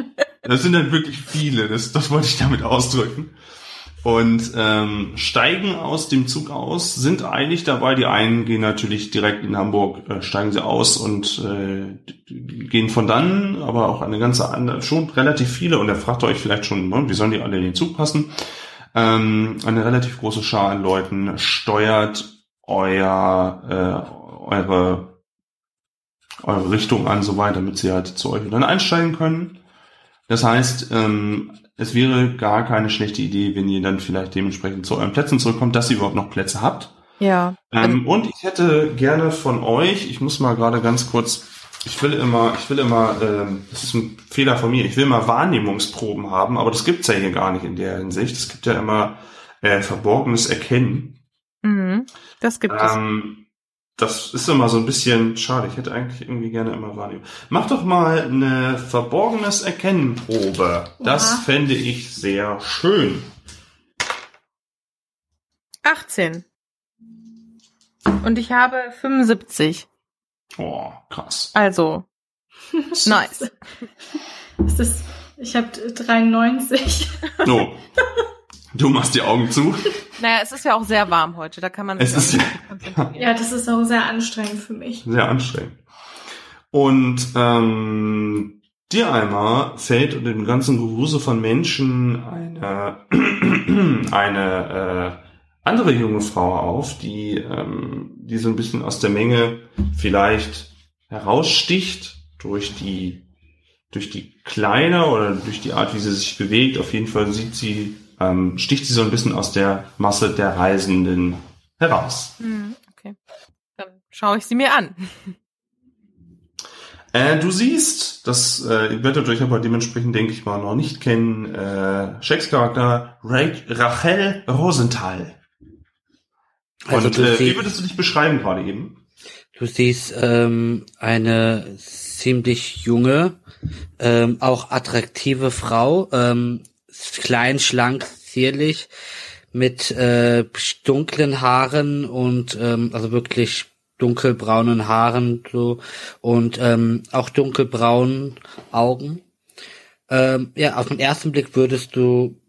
das sind dann wirklich viele, das, das wollte ich damit ausdrücken. Und ähm, steigen aus dem Zug aus, sind eilig dabei. Die einen gehen natürlich direkt in Hamburg, äh, steigen sie aus und äh, gehen von dann, aber auch eine ganze andere, schon relativ viele. Und er fragt euch vielleicht schon, ne, wie sollen die alle in den Zug passen? Ähm, eine relativ große Schar an Leuten steuert euer, äh, eure, eure Richtung an, so weit, damit sie halt zu euch dann einsteigen können. Das heißt, ähm, es wäre gar keine schlechte Idee, wenn ihr dann vielleicht dementsprechend zu euren Plätzen zurückkommt, dass ihr überhaupt noch Plätze habt. Ja. Ähm, und ich hätte gerne von euch, ich muss mal gerade ganz kurz, ich will immer, ich will immer, ähm, das ist ein Fehler von mir, ich will immer Wahrnehmungsproben haben, aber das gibt's ja hier gar nicht in der Hinsicht. Es gibt ja immer äh, verborgenes Erkennen. Mhm. Das gibt es. Das ist immer so ein bisschen schade. Ich hätte eigentlich irgendwie gerne immer Wahrnehmung. Mach doch mal eine verborgenes Erkennenprobe. Das Oha. fände ich sehr schön. 18. Und ich habe 75. Oh, krass. Also, nice. Das ist, ich habe 93. So. Du machst die Augen zu. Naja, es ist ja auch sehr warm heute, da kann man Es ist konzentrieren. Ja, das ist auch sehr anstrengend für mich. sehr anstrengend. Und ähm, dir einmal fällt unter dem ganzen Gewusel von Menschen eine, eine äh, andere junge Frau auf, die, ähm, die so ein bisschen aus der Menge vielleicht heraussticht durch die durch die Kleine oder durch die Art, wie sie sich bewegt, auf jeden Fall sieht sie, ähm, sticht sie so ein bisschen aus der Masse der Reisenden heraus. Hm, okay. Dann schaue ich sie mir an. Äh, du siehst, das äh, werdet euch aber dementsprechend, denke ich mal, noch nicht kennen, äh, Shakes Charakter Ra Rachel Rosenthal. Also Und du äh, wie siehst- würdest du dich beschreiben gerade eben? Du siehst ähm, eine ziemlich junge, ähm, auch attraktive Frau, ähm, klein, schlank, zierlich, mit äh, dunklen Haaren und ähm, also wirklich dunkelbraunen Haaren so und ähm, auch dunkelbraunen Augen. Ähm, ja, auf den ersten Blick würdest du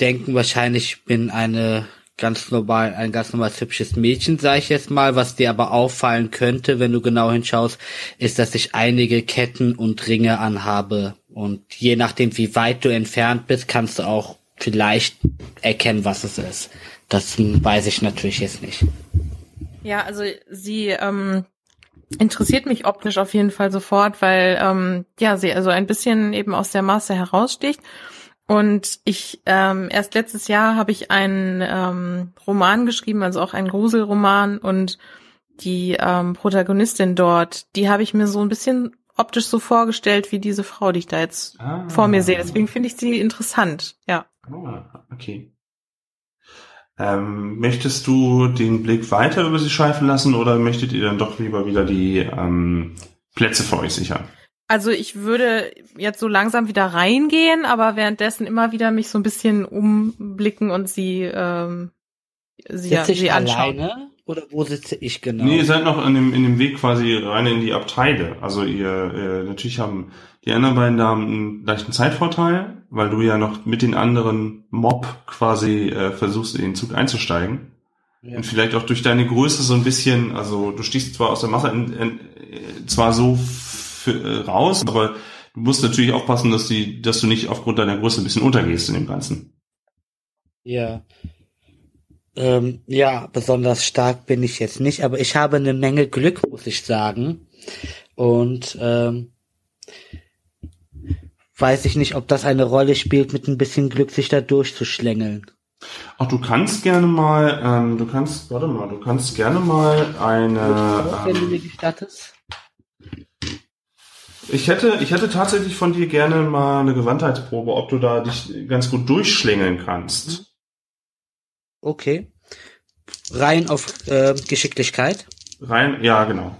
denken, wahrscheinlich bin eine ganz normal, ein ganz normales hübsches Mädchen, sage ich jetzt mal. Was dir aber auffallen könnte, wenn du genau hinschaust, ist, dass ich einige Ketten und Ringe anhabe. Und je nachdem, wie weit du entfernt bist, kannst du auch vielleicht erkennen, was es ist. Das weiß ich natürlich jetzt nicht. Ja, also sie ähm, interessiert mich optisch auf jeden Fall sofort, weil ähm, ja sie also ein bisschen eben aus der Masse heraussticht. Und ich ähm, erst letztes Jahr habe ich einen ähm, Roman geschrieben, also auch einen Gruselroman und die ähm, Protagonistin dort, die habe ich mir so ein bisschen optisch so vorgestellt wie diese Frau, die ich da jetzt Ah. vor mir sehe. Deswegen finde ich sie interessant. Ja. Ah, okay. Ähm, möchtest du den Blick weiter über sie schweifen lassen oder möchtet ihr dann doch lieber wieder die ähm, Plätze für euch sichern? Also ich würde jetzt so langsam wieder reingehen, aber währenddessen immer wieder mich so ein bisschen umblicken und sie, ähm, sie, ich sie anschauen. alleine oder wo sitze ich genau? Nee, ihr seid noch in dem, in dem Weg quasi rein in die Abteile. Also ihr, äh, natürlich haben die anderen beiden Damen einen leichten Zeitvorteil, weil du ja noch mit den anderen Mob quasi äh, versuchst, in den Zug einzusteigen. Ja. Und vielleicht auch durch deine Größe so ein bisschen, also du stichst zwar aus der Masse in, in, äh, zwar so für, äh, raus, aber du musst natürlich aufpassen, dass die, dass du nicht aufgrund deiner Größe ein bisschen untergehst in dem Ganzen. Ja. Ähm, ja, besonders stark bin ich jetzt nicht, aber ich habe eine Menge Glück, muss ich sagen. Und ähm, weiß ich nicht, ob das eine Rolle spielt, mit ein bisschen Glück sich da durchzuschlängeln. Ach, du kannst gerne mal, ähm, du kannst, warte mal, du kannst gerne mal eine. Wenn du Ähm, mir gestattest. ich hätte, ich hätte tatsächlich von dir gerne mal eine Gewandheitsprobe, ob du da dich ganz gut durchschlängeln kannst. Okay. Rein auf äh, Geschicklichkeit. Rein, ja, genau.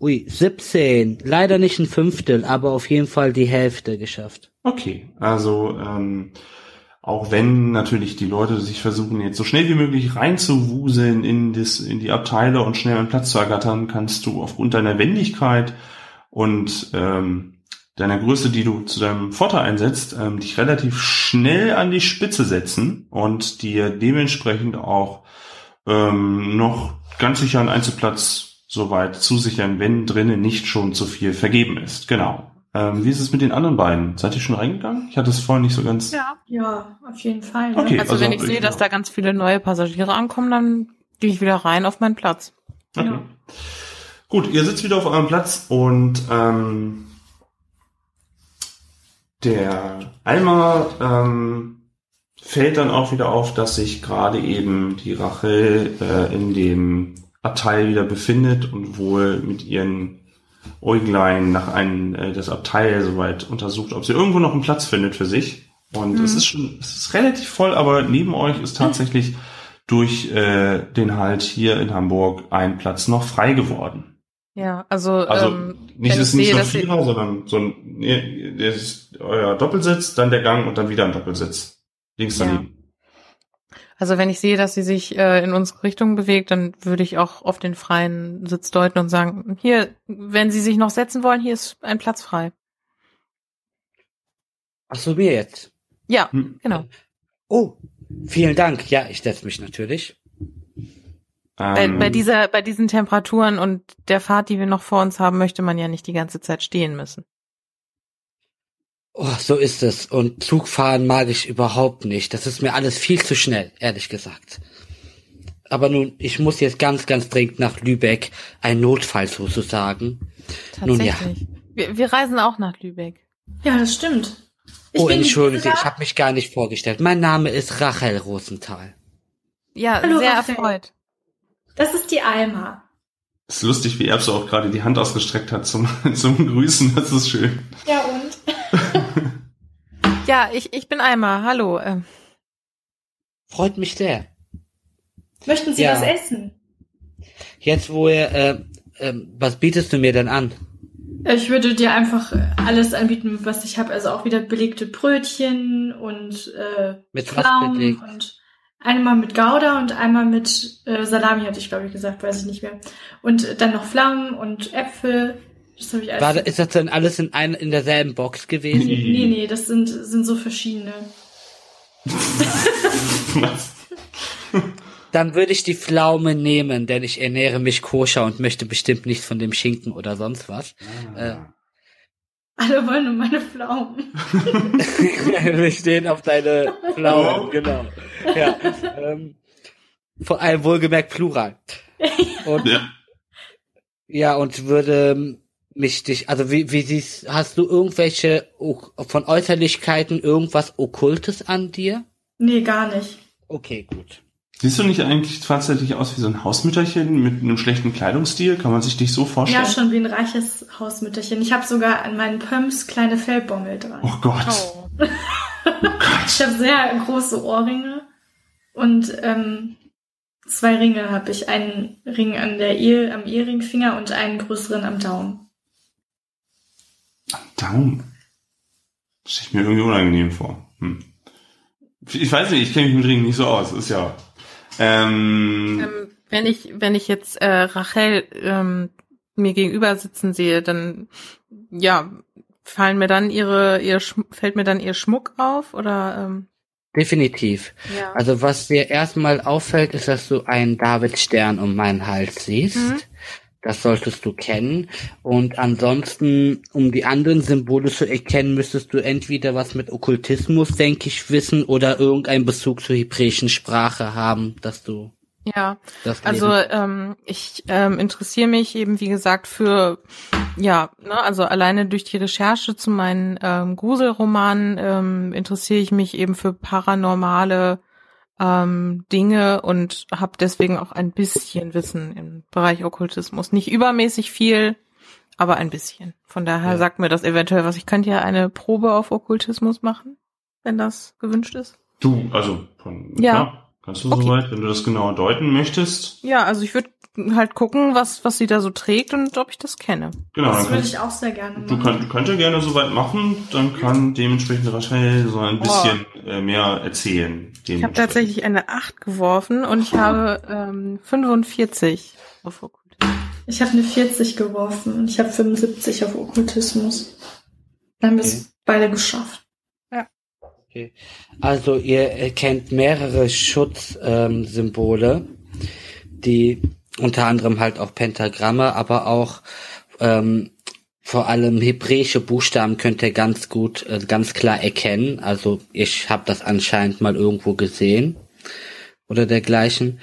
Ui, 17. Leider nicht ein Fünftel, aber auf jeden Fall die Hälfte geschafft. Okay, also ähm, auch wenn natürlich die Leute sich versuchen, jetzt so schnell wie möglich reinzuwuseln in, das, in die Abteile und schnell einen Platz zu ergattern, kannst du aufgrund deiner Wendigkeit und ähm, deiner Größe, die du zu deinem Vorteil einsetzt, ähm, dich relativ schnell an die Spitze setzen und dir dementsprechend auch ähm, noch ganz sicher einen Einzelplatz soweit zusichern, wenn drinnen nicht schon zu viel vergeben ist. Genau. Ähm, wie ist es mit den anderen beiden? Seid ihr schon reingegangen? Ich hatte es vorhin nicht so ganz. Ja. Ja, auf jeden Fall. Ne? Okay. Also, also wenn ich ich- sehe, dass da ganz viele neue Passagiere ankommen, dann gehe ich wieder rein auf meinen Platz. Okay. Ja. Gut, ihr sitzt wieder auf eurem Platz und ähm, der Eimer ähm, fällt dann auch wieder auf, dass sich gerade eben die Rachel äh, in dem Abteil wieder befindet und wohl mit ihren Äuglein nach einem äh, das Abteil soweit untersucht, ob sie irgendwo noch einen Platz findet für sich. Und es ist schon, es ist relativ voll, aber neben euch ist tatsächlich durch äh, den Halt hier in Hamburg ein Platz noch frei geworden. Ja, also, Also ähm, nicht, ist ich nicht sehe, sie- Vierer, sondern so ein, nee, das ist euer Doppelsitz, dann der Gang und dann wieder ein Doppelsitz. Links Ja. daneben. Also wenn ich sehe, dass sie sich äh, in unsere Richtung bewegt, dann würde ich auch auf den freien Sitz deuten und sagen, hier, wenn Sie sich noch setzen wollen, hier ist ein Platz frei. Ach so, mir jetzt. Ja, Hm. genau. Oh, vielen Dank. Ja, ich setze mich natürlich. Bei, Ähm, bei dieser, bei diesen Temperaturen und der Fahrt, die wir noch vor uns haben, möchte man ja nicht die ganze Zeit stehen müssen. Oh, so ist es. Und Zugfahren mag ich überhaupt nicht. Das ist mir alles viel zu schnell, ehrlich gesagt. aber nun, ich muss jetzt ganz, ganz dringend nach Lübeck. Ein Notfall sozusagen. Nun ja. Tatsächlich. Wir, wir reisen auch nach Lübeck. Ja, das stimmt. Ich oh, entschuldigen Sie, ich habe mich gar nicht vorgestellt. Mein Name ist Rachel Rosenthal. Ja, Hallo, sehr Raphael. erfreut. Das ist die Alma. ist lustig, wie Erbse auch gerade die Hand ausgestreckt hat zum, zum Grüßen. Das ist schön. Ja, und? Ja, ich, ich bin Alma. Hallo. Ähm, Freut mich sehr. Möchten Sie Ja. was essen? Jetzt, wo er, äh, ähm, was bietest du mir denn an? Ich würde dir einfach alles anbieten, was ich habe. Also auch wieder belegte Brötchen und äh, Mit was Pflaumen belegt? und einmal mit Gouda und einmal mit äh, Salami, hatte ich glaube ich gesagt, weiß ich nicht mehr. Und dann noch Pflaumen und Äpfel. Das habe ich alles. War, da- ist das denn alles in, ein, in derselben Box gewesen? nee, nee, das sind, sind so verschiedene. Was? Dann würde ich die Pflaume nehmen, denn ich ernähre mich koscher und möchte bestimmt nichts von dem Schinken oder sonst was. Äh, Alle wollen nur meine Pflaumen. Wir stehen auf deine Pflaumen, genau. Ja, ähm, vor allem wohlgemerkt Plural. Und, Ja. ja, und würde mich dich, also wie, wie siehst, hast du irgendwelche von Äußerlichkeiten irgendwas Okkultes an dir? Nee, gar nicht. Okay, gut. Siehst du nicht eigentlich tatsächlich aus wie so ein Hausmütterchen mit einem schlechten Kleidungsstil? Kann man sich dich so vorstellen? Ja, schon wie ein reiches Hausmütterchen. Ich habe sogar an meinen Pumps kleine Fellbommel dran. Oh Gott. oh. Ich habe sehr große Ohrringe und ähm, zwei Ringe habe ich. Einen Ring an der Ehe, am Ehringfinger und einen größeren am Daumen. Daumen. Das stelle ich mir irgendwie unangenehm vor. Hm. Ich weiß nicht, ich kenne mich mit Ringen nicht so aus. Ist ja. Ähm, Ähm, wenn ich, wenn ich jetzt äh, Rachel ähm, mir gegenüber sitzen sehe, dann ja, fallen mir dann ihre, ihr Schm- fällt mir dann ihr Schmuck auf oder ähm, Definitiv. ja. Also was dir erstmal auffällt, ist, dass du einen Davidstern um meinen Hals siehst. Mhm. Das solltest du kennen. Und ansonsten, um die anderen Symbole zu erkennen, müsstest du entweder was mit Okkultismus, denke ich, wissen oder irgendeinen Bezug zur hebräischen Sprache haben, dass du ja. Also ähm, ich ähm, interessiere mich eben, wie gesagt, für, ja, ne, also alleine durch die Recherche zu meinen ähm, Gruselromanen ähm, interessiere ich mich eben für paranormale ähm, Dinge und habe deswegen auch ein bisschen Wissen im Bereich Okkultismus. Nicht übermäßig viel, aber ein bisschen. Von daher Ja. sagt mir das eventuell was. Ich könnte ja eine Probe auf Okkultismus machen, wenn das gewünscht ist. du, also von, Ja. klar, kannst du Okay. soweit, wenn du das genauer deuten möchtest. Ja, also ich würde halt gucken, was, was sie da so trägt und ob ich das kenne. Genau, Das würde ich auch sehr gerne du machen. könnt, du könnt ja gerne soweit machen, dann kann dementsprechend Rachel so ein bisschen äh, mehr erzählen. Ich habe tatsächlich eine 8 geworfen und ich habe ähm, 45 auf Okkultismus. Ich habe eine 40 geworfen und ich habe 75 auf Okkultismus. Dann haben wir es beide geschafft. Also ihr erkennt mehrere Schutzsymbole, ähm, die unter anderem halt auch Pentagramme, aber auch ähm, vor allem hebräische Buchstaben könnt ihr ganz gut, äh, ganz klar erkennen. Also ich habe das anscheinend mal irgendwo gesehen oder dergleichen.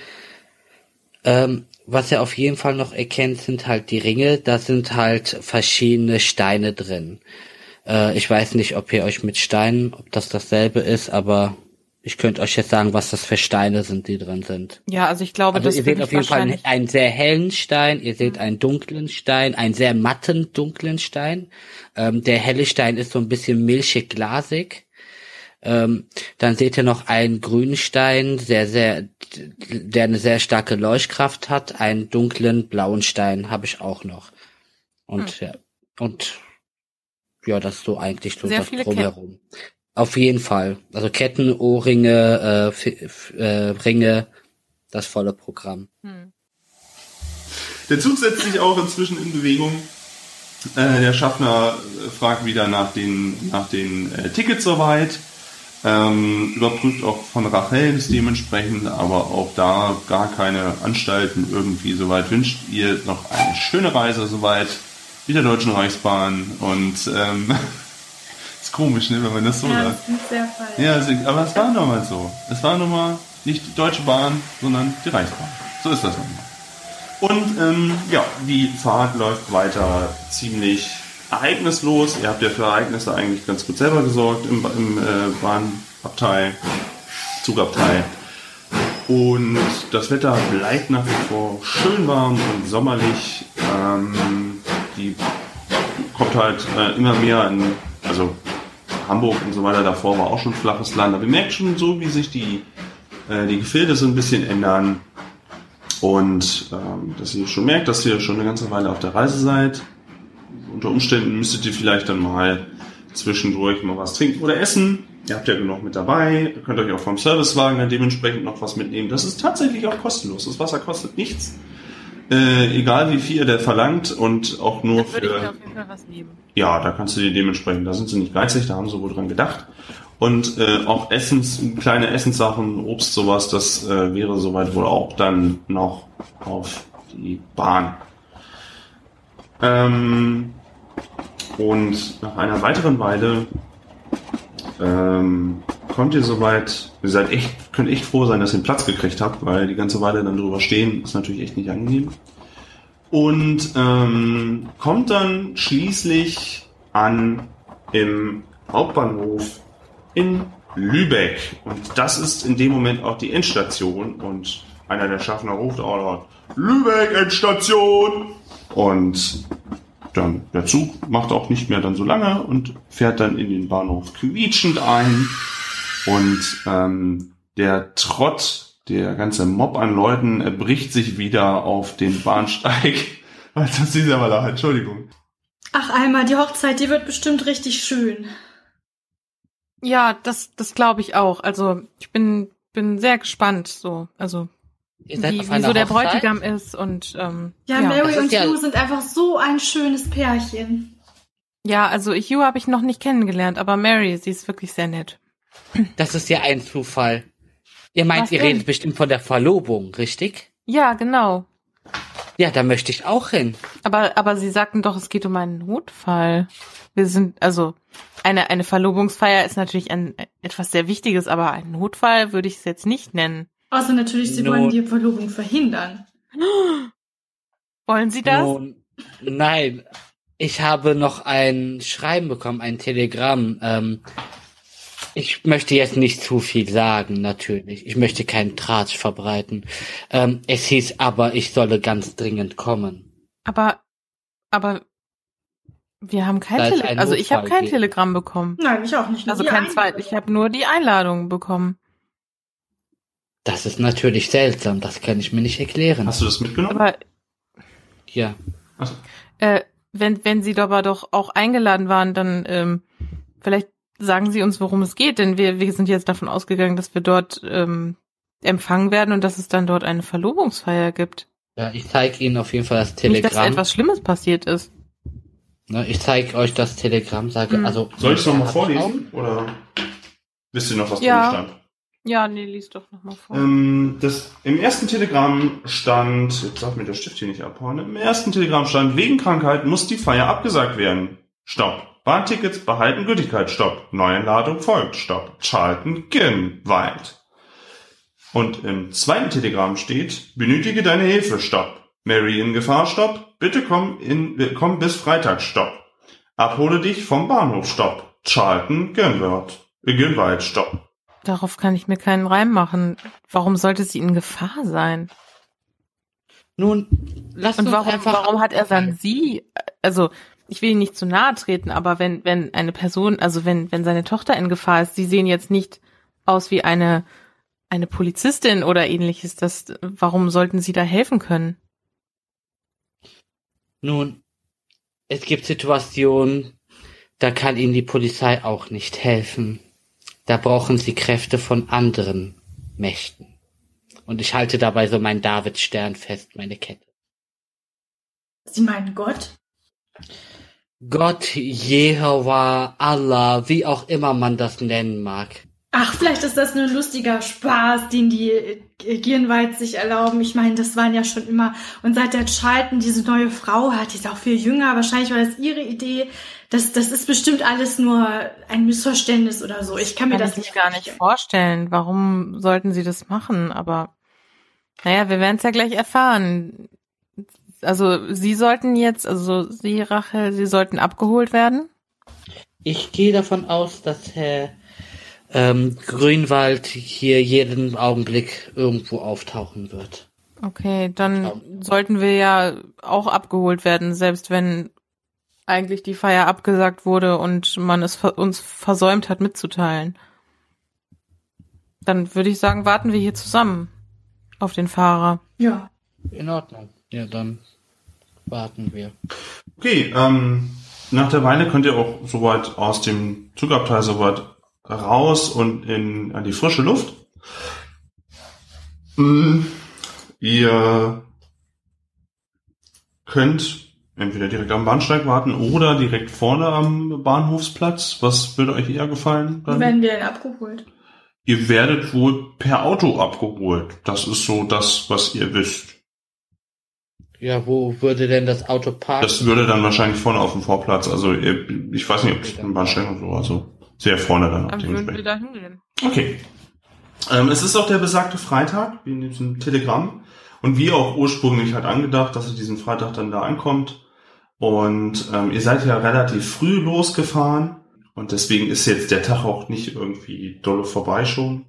Ähm, was ihr auf jeden Fall noch erkennt, sind halt die Ringe. Da sind halt verschiedene Steine drin. Äh, ich weiß nicht, ob ihr euch mit Steinen, ob das dasselbe ist, aber ich könnte euch jetzt sagen, was das für Steine sind, die drin sind. Ja, also ich glaube, Also das ihr seht auf jeden Fall einen, einen sehr hellen Stein, ihr seht einen dunklen Stein, einen sehr matten dunklen Stein. Ähm, der helle Stein ist so ein bisschen milchig glasig. Ähm, dann seht ihr noch einen grünen Stein, sehr, sehr, der eine sehr starke Leuchtkraft hat. Einen dunklen blauen Stein habe ich auch noch. Und ja, und ja, das ist so eigentlich so Sehr das drumherum. Auf jeden Fall. Also Ketten, Ohrringe, äh, äh, Ringe, das volle Programm. Hm. Der Zug setzt sich auch inzwischen in Bewegung. Äh, der Schaffner äh, fragt wieder nach den, nach den äh, Tickets soweit. Ähm, überprüft auch von Rachel das dementsprechend, aber auch da gar keine Anstalten irgendwie soweit. Wünscht ihr noch eine schöne Reise soweit mit der Deutschen Reichsbahn und ähm, ist komisch, ne, wenn man das so Ja, sagt. Ja, also, aber es war nun mal so. Es war nun mal Nicht die Deutsche Bahn, sondern die Reichsbahn. So ist das manchmal. Und ähm, ja, die Fahrt läuft weiter ziemlich ereignislos. Ihr habt ja für Ereignisse eigentlich ganz gut selber gesorgt im, im äh, Bahnabteil, Zugabteil. Und das Wetter bleibt nach wie vor schön warm und sommerlich. Ähm, die kommt halt äh, immer mehr in, also Hamburg und so weiter davor war auch schon flaches Land. Aber ihr merkt schon so, wie sich die, äh, die Gefilde so ein bisschen ändern. Und ähm, dass ihr schon merkt, dass ihr schon eine ganze Weile auf der Reise seid. Unter Umständen müsstet ihr vielleicht dann mal zwischendurch mal was trinken oder essen. Ihr habt ja genug mit dabei. Ihr könnt euch auch vom Servicewagen dann dementsprechend noch was mitnehmen. Das ist tatsächlich auch kostenlos. Das Wasser kostet nichts. Äh, egal wie viel der verlangt und auch nur Dann würde ich für. auf jeden Fall was nehmen. Ja, da kannst du dir dementsprechend, da sind sie nicht geizig, da haben sie wohl dran gedacht. Und äh, auch Essens, kleine Essenssachen, Obst, sowas, das äh, wäre soweit wohl auch dann noch auf die Bahn. Ähm, und nach einer weiteren Weile ähm, kommt ihr soweit, ihr seid echt, könnt echt froh sein, dass ihr einen Platz gekriegt habt, weil die ganze Weile dann drüber stehen ist natürlich echt nicht angenehm. Und ähm, kommt dann schließlich an im Hauptbahnhof in Lübeck. Und das ist in dem Moment auch die Endstation. Und einer der Schaffner ruft auch laut, Lübeck Endstation! Und dann der Zug macht auch nicht mehr dann so lange und fährt dann in den Bahnhof quietschend ein. Und ähm, der Trott, der ganze Mob an Leuten äh, bricht sich wieder auf den Bahnsteig. Das ist dieser mal leid, Entschuldigung. Ach, Alma, die Hochzeit, die wird bestimmt richtig schön. Ja, das, das glaube ich auch. Also ich bin, bin sehr gespannt, so, also Ihr seid wie, auf wie einer so der Hochzeit? Bräutigam ist und ähm, Ja, ja. Mary und ja- Hugh sind einfach so ein schönes Pärchen. ja, also Hugh habe ich noch nicht kennengelernt, aber Mary, sie ist wirklich sehr nett. Das ist ja ein Zufall. Ihr meint, Was ihr denn? redet bestimmt von der Verlobung, richtig? Ja, genau. Ja, da möchte ich auch hin. Aber, aber sie sagten doch, es geht um einen Notfall. Wir sind, also, eine, eine Verlobungsfeier ist natürlich ein, etwas sehr Wichtiges, aber ein Notfall würde ich es jetzt nicht nennen. Außer natürlich, sie Not- wollen die Verlobung verhindern. Wollen Sie das? Nun, nein, ich habe noch ein Schreiben bekommen, ein Telegramm. Ähm, ich möchte jetzt nicht zu viel sagen, natürlich. Ich möchte keinen Tratsch verbreiten. Ähm, es hieß aber, ich solle ganz dringend kommen. Aber, aber, wir haben kein Da es Tele einen also ich habe kein. Telegramm bekommen. Nein, ich auch nicht. Also kein Einladung. zweit, ich habe nur die Einladung bekommen. Das ist natürlich seltsam, das kann ich mir nicht erklären. Hast du das mitgenommen? Aber Ja, Achso. äh, wenn, wenn Sie aber doch auch eingeladen waren, dann ähm, vielleicht sagen Sie uns, worum es geht, denn wir, wir sind jetzt davon ausgegangen, dass wir dort ähm, empfangen werden und dass es dann dort eine Verlobungsfeier gibt. ja ich zeige Ihnen auf jeden Fall das Nicht, dass Telegramm. etwas Schlimmes passiert ist. Ne, ich zeige euch das Telegramm, sage, Hm. also. Soll ich es nochmal vorlesen? Oder wisst ihr noch, was Ja. drin stand? Ja, nee, lies doch nochmal vor. Ähm, das, Im ersten Telegramm stand, jetzt darf mir der Stift hier nicht abhauen, im ersten Telegramm stand, wegen Krankheit muss die Feier abgesagt werden. Stopp. Bahntickets behalten Gültigkeit. Stopp. Neueinladung folgt. Stopp. Charlton Ginwald. Und im zweiten Telegramm steht, benötige deine Hilfe. Stopp. Mary in Gefahr. Stopp. Bitte komm, in, komm bis Freitag. Stopp. Abhole dich vom Bahnhof. Stopp. Charlton Ginwald. Äh, Ginwald. Stopp. Darauf kann ich mir keinen Reim machen. Warum sollte sie in Gefahr sein? Nun, lasst Und uns warum, einfach. warum hat er dann sie? Also, ich will ihn nicht zu nahe treten, aber wenn, wenn eine Person, also wenn, wenn seine Tochter in Gefahr ist, sie sehen jetzt nicht aus wie eine, eine Polizistin oder ähnliches, das, warum sollten sie da helfen können? Nun, es gibt Situationen, da kann Ihnen die Polizei auch nicht helfen. Da brauchen Sie Kräfte von anderen Mächten. Und ich halte dabei so meinen Davidstern fest, meine Kette. Sie meinen Gott? Gott, Jehova, Allah, wie auch immer man das nennen mag. Ach, vielleicht ist das nur ein lustiger Spaß, den die Gierenwald sich erlauben. Ich meine, das waren ja schon immer. Und seit der Charlton diese neue Frau hat, die ist auch viel jünger. Wahrscheinlich war das ihre Idee. Das, das ist bestimmt alles nur ein Missverständnis oder so. Ich kann mir Kann das ich mir gar nicht vorstellen. Warum sollten sie das machen? Aber naja, wir werden es ja gleich erfahren. Also sie sollten jetzt, also sie, Rachel, sie sollten abgeholt werden. Ich gehe davon aus, dass Herr ähm, Grünwald hier jeden Augenblick irgendwo auftauchen wird. Okay, dann sollten wir ja auch abgeholt werden, selbst wenn eigentlich die Feier abgesagt wurde und man es ver uns versäumt hat mitzuteilen. Dann würde ich sagen, warten wir hier zusammen auf den Fahrer. Ja. In Ordnung. Ja, dann warten wir. Okay, ähm, nach der Weile könnt ihr auch soweit aus dem Zugabteil soweit raus und in an die frische Luft. Mm, Ihr könnt entweder direkt am Bahnsteig warten oder direkt vorne am Bahnhofsplatz. Was würde euch eher gefallen? Wo werden wir denn abgeholt? Ihr werdet wohl per Auto abgeholt. Das ist so das, was ihr wisst. Ja, wo würde denn das Auto parken? Das würde dann wahrscheinlich vorne auf dem Vorplatz. Also ich weiß nicht, ob es ein Bahnsteig oder so. Also sehr vorne dann. Dann würden wir da hingehen. Okay. Ähm, es ist auch der besagte Freitag, wie in diesem Telegramm. Und wie auch ursprünglich halt angedacht, dass ihr diesen Freitag dann da ankommt. Und ähm, ihr seid ja relativ früh losgefahren. Und deswegen ist jetzt der Tag auch nicht irgendwie dolle vorbei schon.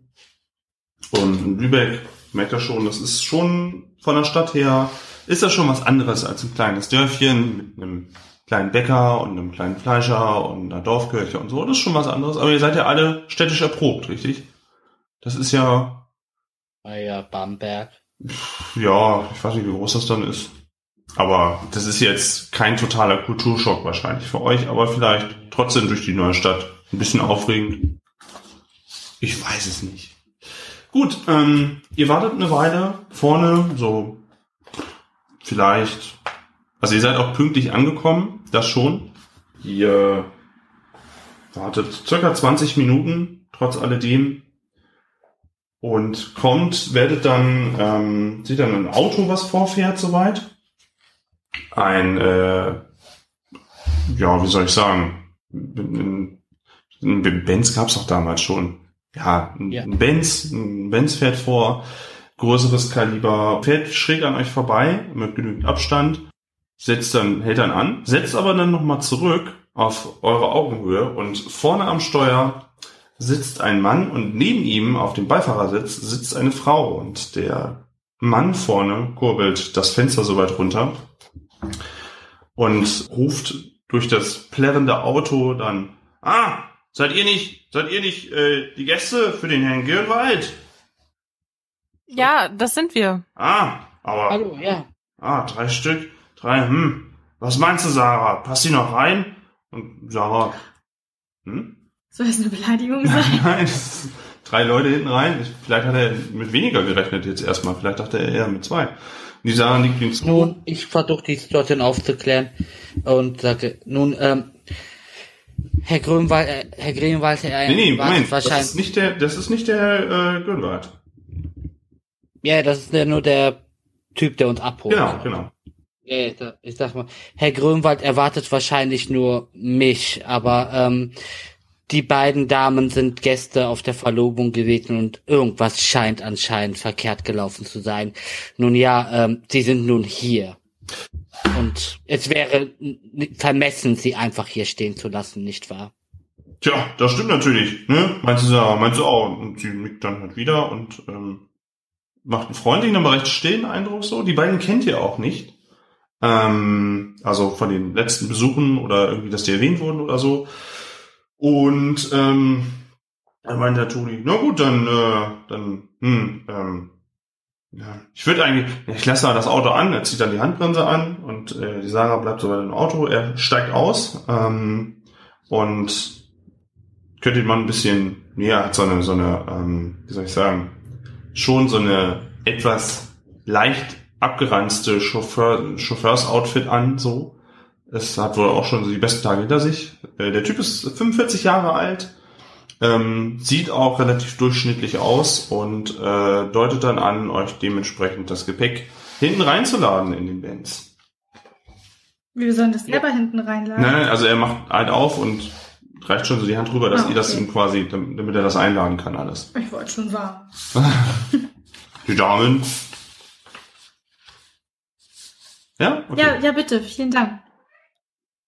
Und in Lübeck merkt ihr schon, das ist schon von der Stadt her, ist das schon was anderes als ein kleines Dörfchen mit einem kleinen Bäcker und einem kleinen Fleischer und einer Dorfkirche und so. Das ist schon was anderes. Aber ihr seid ja alle städtisch erprobt, richtig? Das ist ja, Ah ja, Bamberg. ja, ich weiß nicht, wie groß das dann ist. Aber das ist jetzt kein totaler Kulturschock wahrscheinlich für euch, aber vielleicht trotzdem durch die neue Stadt. Ein bisschen aufregend. Ich weiß es nicht. Gut, ähm, ihr wartet eine Weile vorne, so vielleicht. Also ihr seid auch pünktlich angekommen, das schon. Ihr wartet circa 20 Minuten, trotz alledem. Und kommt, werdet dann, ähm, seht dann ein Auto, was vorfährt soweit. Ein, äh, ja, wie soll ich sagen, ein, ein Benz gab's auch damals schon. Ja, ein, Ja. ein Benz, ein Benz fährt vor, größeres Kaliber, fährt schräg an euch vorbei, mit genügend Abstand, setzt dann, hält dann an, setzt aber dann nochmal zurück auf eure Augenhöhe und vorne am Steuer sitzt ein Mann und neben ihm auf dem Beifahrersitz sitzt eine Frau und der Mann vorne kurbelt das Fenster so weit runter und ruft durch das plärrende Auto dann, ah, seid ihr nicht, seid ihr nicht äh, die Gäste für den Herrn Girnwald? Ja, das sind wir. Ah, aber, Hallo, ja. ah, drei Stück, drei, hm, was meinst du, Sarah? Passt die noch rein? Und Sarah, hm? Soll das eine Beleidigung sein? Nein, das ist drei Leute hinten rein. Ich, vielleicht hat er mit weniger gerechnet jetzt erstmal. Vielleicht dachte er eher mit zwei. Und die Sarah liegt ihm zu. Nun, ich versuche die Situation aufzuklären und sagte, nun, ähm, Herr Grünwald, äh, Herr Grünwald, Herr Nee, nee, Moment, das wahrscheinlich. ist nicht der, das ist nicht der äh, Gürnwald. Ja, das ist ja nur der Typ, der uns abholt. Genau, genau. Ja, ich sag- mal, Herr Grünwald erwartet wahrscheinlich nur mich, aber ähm, die beiden Damen sind Gäste auf der Verlobung gewesen und irgendwas scheint anscheinend verkehrt gelaufen zu sein. Nun ja, ähm, sie sind nun hier. Und es wäre vermessen, sie einfach hier stehen zu lassen, nicht wahr? Tja, das stimmt natürlich. Ne? Meinst du Sarah, meinst du auch. Und sie nickt dann halt wieder und ähm, macht einen freundlichen, aber recht stillen Eindruck so. Die beiden kennt ihr auch nicht. Ähm, also von den letzten Besuchen oder irgendwie, dass die erwähnt wurden oder so. Und ähm, dann meint der Toni, na gut, dann, äh, dann, hm, ähm, ja, ich würde eigentlich, ich lasse das Auto an, er zieht dann die Handbremse an und äh, die Sarah bleibt so bei dem Auto, er steigt aus ähm, und könnte man ein bisschen, ja, hat so eine, so eine, ähm, wie soll ich sagen, schon so eine etwas leicht abgeranzte Chauffeur, Chauffeurs-Outfit an, so. Es hat wohl auch schon so die besten Tage hinter sich. Äh, der Typ ist 45 Jahre alt, ähm, sieht auch relativ durchschnittlich aus und äh, deutet dann an, euch dementsprechend das Gepäck hinten reinzuladen in den Benz. Wir sollen das selber hinten reinladen. Nein, nein, also er macht halt auf und reicht schon so die Hand rüber, dass Ah, ihr das okay. ihm quasi, damit damit er das einladen kann alles. Ich wollte schon sagen. Die Damen. Ja? Okay. Ja, ja, bitte, vielen Dank.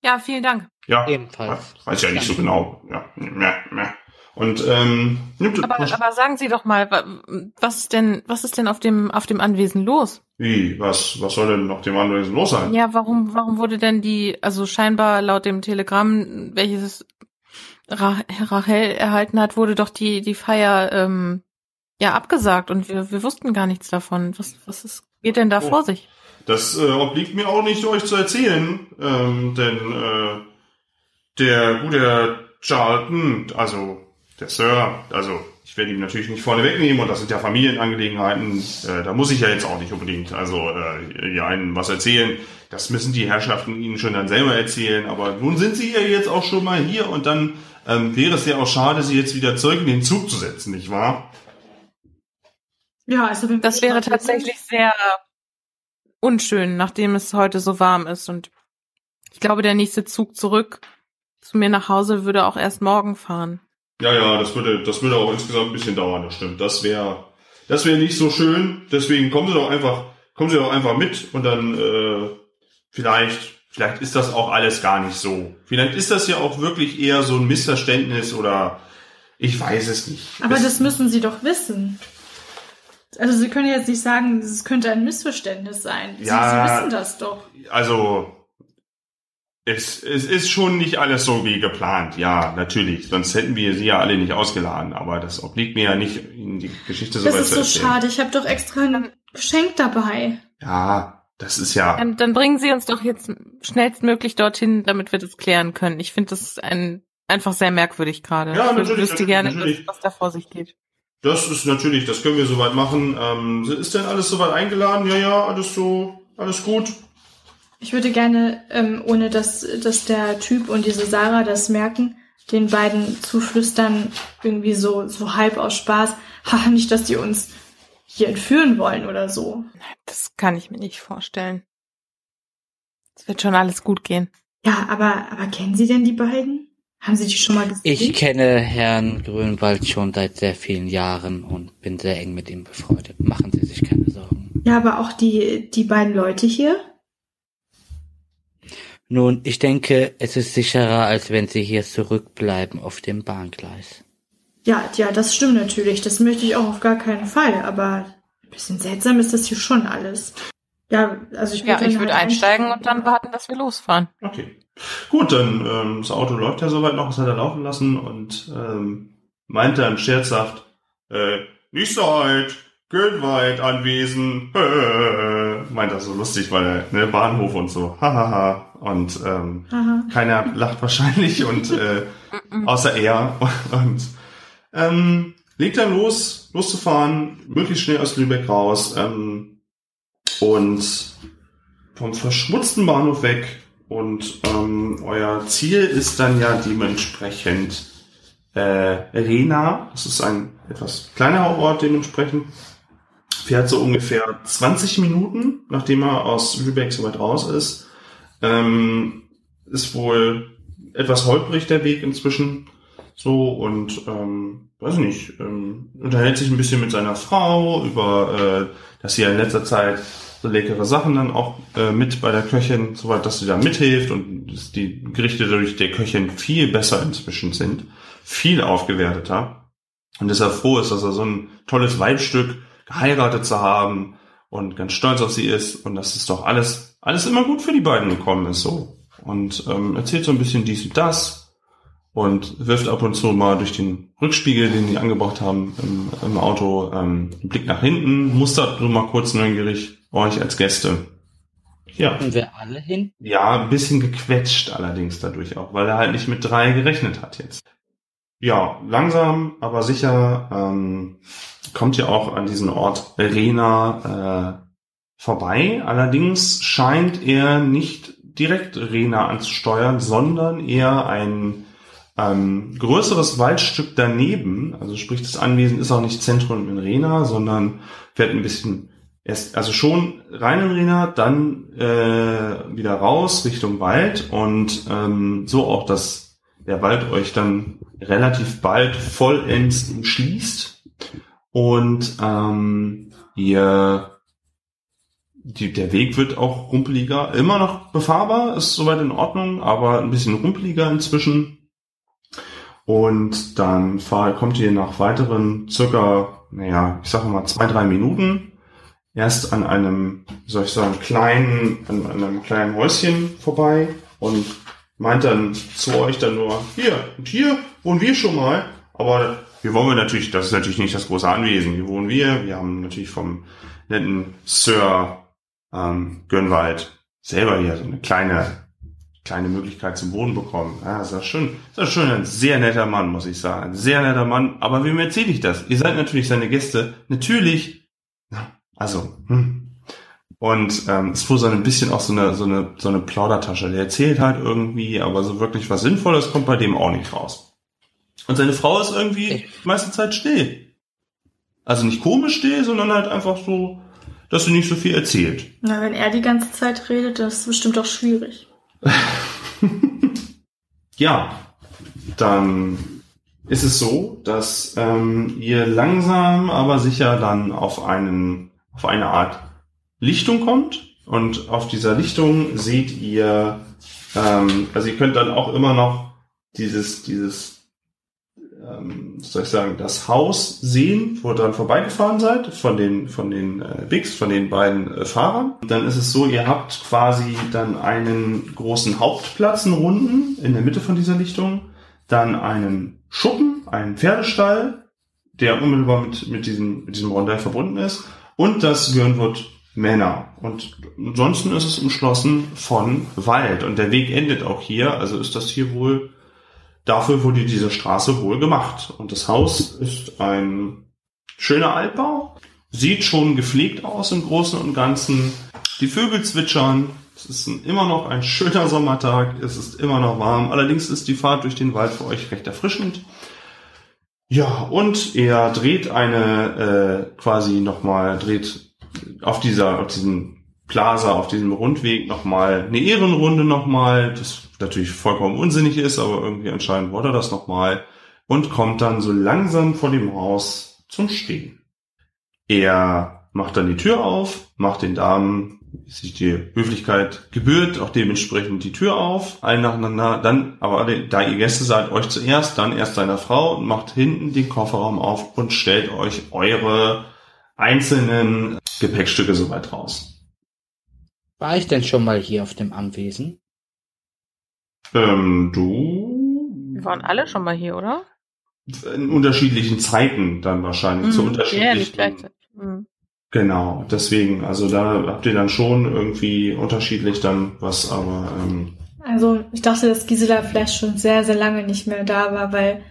Ja, vielen Dank. ja. Ebenfalls. Weiß ja nicht so genau. Ja. Und ähm, Aber, aber sagen Sie doch mal, wa- was ist denn, was ist denn auf dem, auf dem Anwesen los? wie, was, was soll denn noch dem Anwesen los sein? Ja, warum, warum wurde denn die, also scheinbar laut dem Telegramm, welches Ra Rachel erhalten hat, wurde doch die, die Feier, ähm, ja, abgesagt und wir, wir wussten gar nichts davon. Was, was ist, geht denn da Oh. vor sich? Das äh, obliegt mir auch nicht, euch zu erzählen, ähm, denn äh, der gute Herr Charlton, also der Sir, also ich werde ihn natürlich nicht vorne wegnehmen und das sind ja Familienangelegenheiten, äh, da muss ich ja jetzt auch nicht unbedingt also äh, ja einen was erzählen. Das müssen die Herrschaften Ihnen schon dann selber erzählen, aber nun sind Sie ja jetzt auch schon mal hier und dann ähm, wäre es ja auch schade, Sie jetzt wieder zurück in den Zug zu setzen, nicht wahr? Ja, also Das wäre tatsächlich sehr unschön, nachdem es heute so warm ist und ich glaube, der nächste Zug zurück zu mir nach Hause würde auch erst morgen fahren. Ja, ja, das würde, das würde auch insgesamt ein bisschen dauern, das stimmt. Das wäre, das wäre nicht so schön. Deswegen kommen Sie doch einfach, kommen Sie doch einfach mit und dann äh, vielleicht, vielleicht ist das auch alles gar nicht so. Vielleicht ist das ja auch wirklich eher so ein Missverständnis oder ich weiß es nicht. Aber es, das müssen Sie doch wissen. Also Sie können jetzt nicht sagen, es könnte ein Missverständnis sein. Sie, Ja. Sie wissen das doch. also es, es ist schon nicht alles so wie geplant, ja, natürlich. Sonst hätten wir sie ja alle nicht ausgeladen, aber das obliegt mir ja nicht, Ihnen die Geschichte so Das weit ist zu so erzählen. schade. Ich habe doch extra ein Geschenk dabei. Ja, das ist ja. Dann, dann bringen Sie uns doch jetzt schnellstmöglich dorthin, damit wir das klären können. Ich finde das ein, einfach sehr merkwürdig gerade. Ja, ich natürlich, wüsste gerne, natürlich. was, was da vor sich geht. Das ist natürlich, das können wir soweit machen. Ähm, ist denn alles soweit eingeladen? Ja, ja, alles so, alles gut. Ich würde gerne, ähm, ohne dass, dass der Typ und diese Sarah das merken, den beiden zuflüstern, irgendwie so, so halb aus Spaß, haha, nicht, dass die uns hier entführen wollen oder so. Das kann ich mir nicht vorstellen. Es wird schon alles gut gehen. Ja, aber, aber kennen Sie denn die beiden? Haben Sie die schon mal gesehen? Ich kenne Herrn Grünwald schon seit sehr vielen Jahren und bin sehr eng mit ihm befreundet. Machen Sie sich keine Sorgen. ja, aber auch die, die beiden Leute hier? Nun, ich denke, es ist sicherer, als wenn Sie hier zurückbleiben auf dem Bahngleis. Ja, ja, das stimmt natürlich. Das möchte ich auch auf gar keinen Fall. Aber ein bisschen seltsam ist das hier schon alles. Ja, also ich würde Ja, ich würde halt einsteigen und dann warten, dass wir losfahren. Okay. Gut, dann ähm, das Auto läuft ja soweit noch, das hat er laufen lassen und ähm, meinte dann scherzhaft, äh, nicht so alt, Gönwald anwesend, äh, meint das so lustig, weil er, ne, Bahnhof und so, hahaha. Und ähm, Aha. keiner lacht wahrscheinlich und äh, außer er und ähm, legt dann los, loszufahren, möglichst schnell aus Lübeck raus ähm, und vom verschmutzten Bahnhof weg. Und ähm, euer Ziel ist dann ja dementsprechend äh, Rena, das ist ein etwas kleinerer Ort dementsprechend, fährt so ungefähr 20 Minuten, nachdem er aus Lübeck so weit raus ist. Ähm, ist wohl etwas holprig der Weg inzwischen so und ähm, weiß ich nicht, ähm, unterhält sich ein bisschen mit seiner Frau über, äh, dass sie ja in letzter Zeit so leckere Sachen dann auch äh, mit bei der Köchin, soweit dass sie da mithilft und dass die Gerichte dadurch der Köchin viel besser inzwischen sind, viel aufgewerteter. Und deshalb froh ist, dass er so ein tolles Weibstück geheiratet zu haben und ganz stolz auf sie ist und dass es doch alles alles immer gut für die beiden gekommen ist so. Und ähm, erzählt so ein bisschen dies und das und wirft ab und zu mal durch den Rückspiegel, den die angebracht haben im, im Auto, ähm, einen Blick nach hinten, mustert so mal kurz neugierig euch als Gäste. Ja. Und wir alle hin? Ja, ein bisschen gequetscht allerdings dadurch auch, weil er halt nicht mit drei gerechnet hat jetzt. Ja, langsam, aber sicher ähm, kommt ihr auch an diesen Ort Rena äh, vorbei. Allerdings scheint er nicht direkt Rena anzusteuern, sondern eher ein ähm, größeres Waldstück daneben, also sprich das Anwesen ist auch nicht Zentrum in Rena, sondern fährt ein bisschen erst, also schon rein in Rena, dann äh, wieder raus Richtung Wald und ähm, so auch, dass der Wald euch dann relativ bald vollends umschließt und ähm, ihr die, der Weg wird auch rumpeliger, immer noch befahrbar, ist soweit in Ordnung, aber ein bisschen rumpeliger inzwischen. Und dann fahr, kommt ihr nach weiteren circa, naja, ich sage mal zwei, drei Minuten erst an einem, soll ich sagen, kleinen, an, einem kleinen Häuschen vorbei und meint dann zu euch dann nur, hier, und hier wohnen wir schon mal, aber hier wohnen wir natürlich, das ist natürlich nicht das große Anwesen, hier wohnen wir, wir haben natürlich vom netten Sir ähm, Gönnwald selber hier so eine kleine kleine Möglichkeit zum Wohnen bekommen. Ja, das ist schon, das ist schon ein sehr netter Mann, muss ich sagen. Ein sehr netter Mann. Aber wem erzähle ich das? Ihr seid natürlich seine Gäste. Natürlich. Also, hm. Und ähm, es ist so ein bisschen auch so eine, so eine, so eine Plaudertasche. Der erzählt halt irgendwie, aber so wirklich was Sinnvolles kommt bei dem auch nicht raus. Und seine Frau ist irgendwie die meiste Zeit still. Also nicht komisch still, sondern halt einfach so, dass sie nicht so viel erzählt. Na, wenn er die ganze Zeit redet, das ist bestimmt auch schwierig. ja, dann ist es so, dass ähm, ihr langsam, aber sicher dann auf einen, auf eine Art Lichtung kommt. Und auf dieser Lichtung seht ihr, ähm, also ihr könnt dann auch immer noch dieses, dieses ähm, soll ich sagen, das Haus sehen, wo ihr dran vorbeigefahren seid, von den, von den äh, Bigs, von den beiden äh, Fahrern. Dann ist es so, ihr habt quasi dann einen großen Hauptplatz, einen runden, in der Mitte von dieser Lichtung, dann einen Schuppen, einen Pferdestall, der unmittelbar mit, mit, diesem, mit diesem Rondell verbunden ist, und das Gürnwood Männer. Und ansonsten ist es umschlossen von Wald. Und der Weg endet auch hier. Also ist das hier wohl Dafür wurde diese Straße wohl gemacht. Und das Haus ist ein schöner Altbau, sieht schon gepflegt aus im Großen und Ganzen. Die Vögel zwitschern. Es ist immer noch ein schöner Sommertag. Es ist immer noch warm. Allerdings ist die Fahrt durch den Wald für euch recht erfrischend. Ja, und er dreht eine äh, quasi nochmal, dreht auf dieser, auf diesem Plaza, auf diesem Rundweg nochmal eine Ehrenrunde nochmal. Das natürlich vollkommen unsinnig ist, aber irgendwie anscheinend wollte er das nochmal und kommt dann so langsam vor dem Haus zum Stehen. Er macht dann die Tür auf, macht den Damen, wie sich die Höflichkeit gebührt, auch dementsprechend die Tür auf, allen nacheinander, dann, aber da ihr Gäste seid, euch zuerst, dann erst seiner Frau und macht hinten den Kofferraum auf und stellt euch eure einzelnen Gepäckstücke soweit raus. War ich denn schon mal hier auf dem Anwesen? Ähm, du? Wir waren alle schon mal hier, oder? In unterschiedlichen Zeiten dann wahrscheinlich. Mhm. Zu unterschiedlichen. Ja, nicht gleichzeitig. Mhm. Genau, deswegen, also da habt ihr dann schon irgendwie unterschiedlich dann was, aber. Ähm, also ich dachte, dass Gisela vielleicht schon sehr, sehr lange nicht mehr da war, weil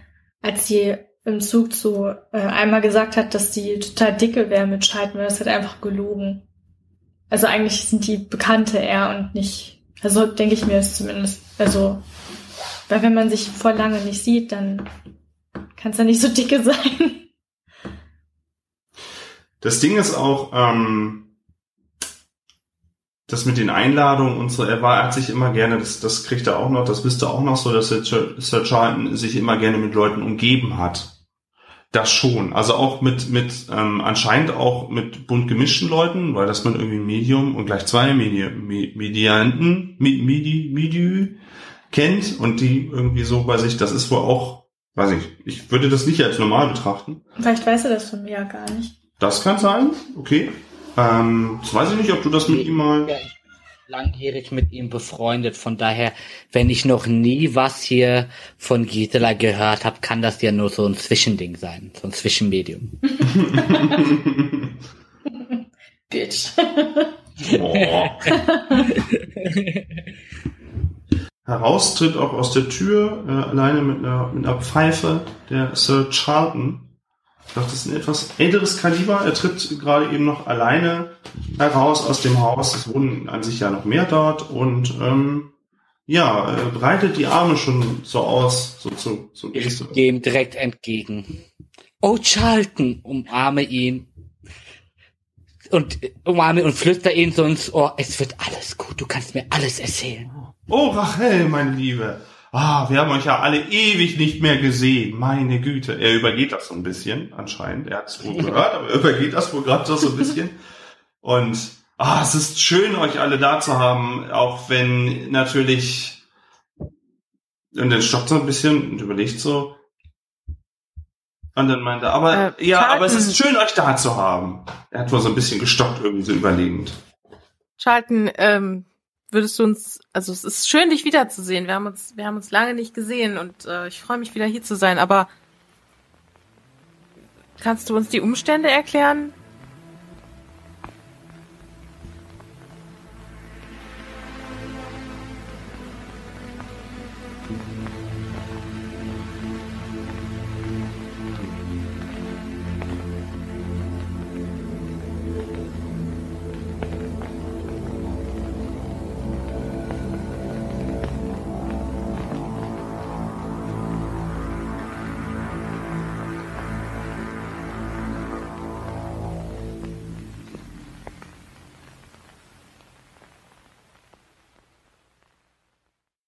als sie im Zug so äh, einmal gesagt hat, dass sie total dicke wäre mit Scheiden, das hat einfach gelogen. Also eigentlich sind die Bekannte eher und nicht, also denke ich mir es zumindest. Also, weil wenn man sich vor lange nicht sieht, dann kann es ja nicht so dicke sein. Das Ding ist auch, ähm, das mit den Einladungen und so, er war, er hat sich immer gerne, das, das kriegt er auch noch, das wisst ihr auch noch so, dass Sir Charlton sich immer gerne mit Leuten umgeben hat. Das schon. Also auch mit, mit ähm, anscheinend auch mit bunt gemischten Leuten, weil das man irgendwie Medium und gleich zwei Medi Medianten, Medi, Medi kennt und die irgendwie so bei sich, das ist wohl auch, weiß ich, ich würde das nicht als normal betrachten. Vielleicht weiß er das von mir ja gar nicht. Das kann sein, okay. Ähm, das weiß ich nicht, ob du das mit ihm mal. Ja, langjährig mit ihm befreundet. Von daher, wenn ich noch nie was hier von Gisela gehört habe, kann das ja nur so ein Zwischending sein, so ein Zwischenmedium. Bitch. Heraus tritt auch aus der Tür äh, alleine mit einer, mit einer Pfeife der Sir Charlton das ist ein etwas älteres Kaliber. Er tritt gerade eben noch alleine heraus aus dem Haus. Es wohnen an sich ja noch mehr dort und ähm, ja, äh, breitet die Arme schon so aus, so zu, so Ich Geste. gehe ihm direkt entgegen. Oh, Charlton, umarme ihn. Und äh, umarme und flüster ihn so ins Ohr. Es wird alles gut, du kannst mir alles erzählen. Oh, Rachel, meine Liebe. Ah, wir haben euch ja alle ewig nicht mehr gesehen. Meine Güte. Er übergeht das so ein bisschen, anscheinend. Er hat es wohl gehört, aber er übergeht das wohl gerade so ein bisschen. Und ah, es ist schön, euch alle da zu haben, auch wenn natürlich. Und dann stoppt er ein bisschen und überlegt so. Und dann meinte er, aber Äh, ja, Carlton. aber es ist schön, euch da zu haben. Er hat wohl so ein bisschen gestockt, irgendwie so überlegend. Charlton, ähm, würdest du uns, also es ist schön, dich wiederzusehen. Wir haben uns, wir haben uns lange nicht gesehen und äh, ich freue mich wieder hier zu sein, aber kannst du uns die Umstände erklären,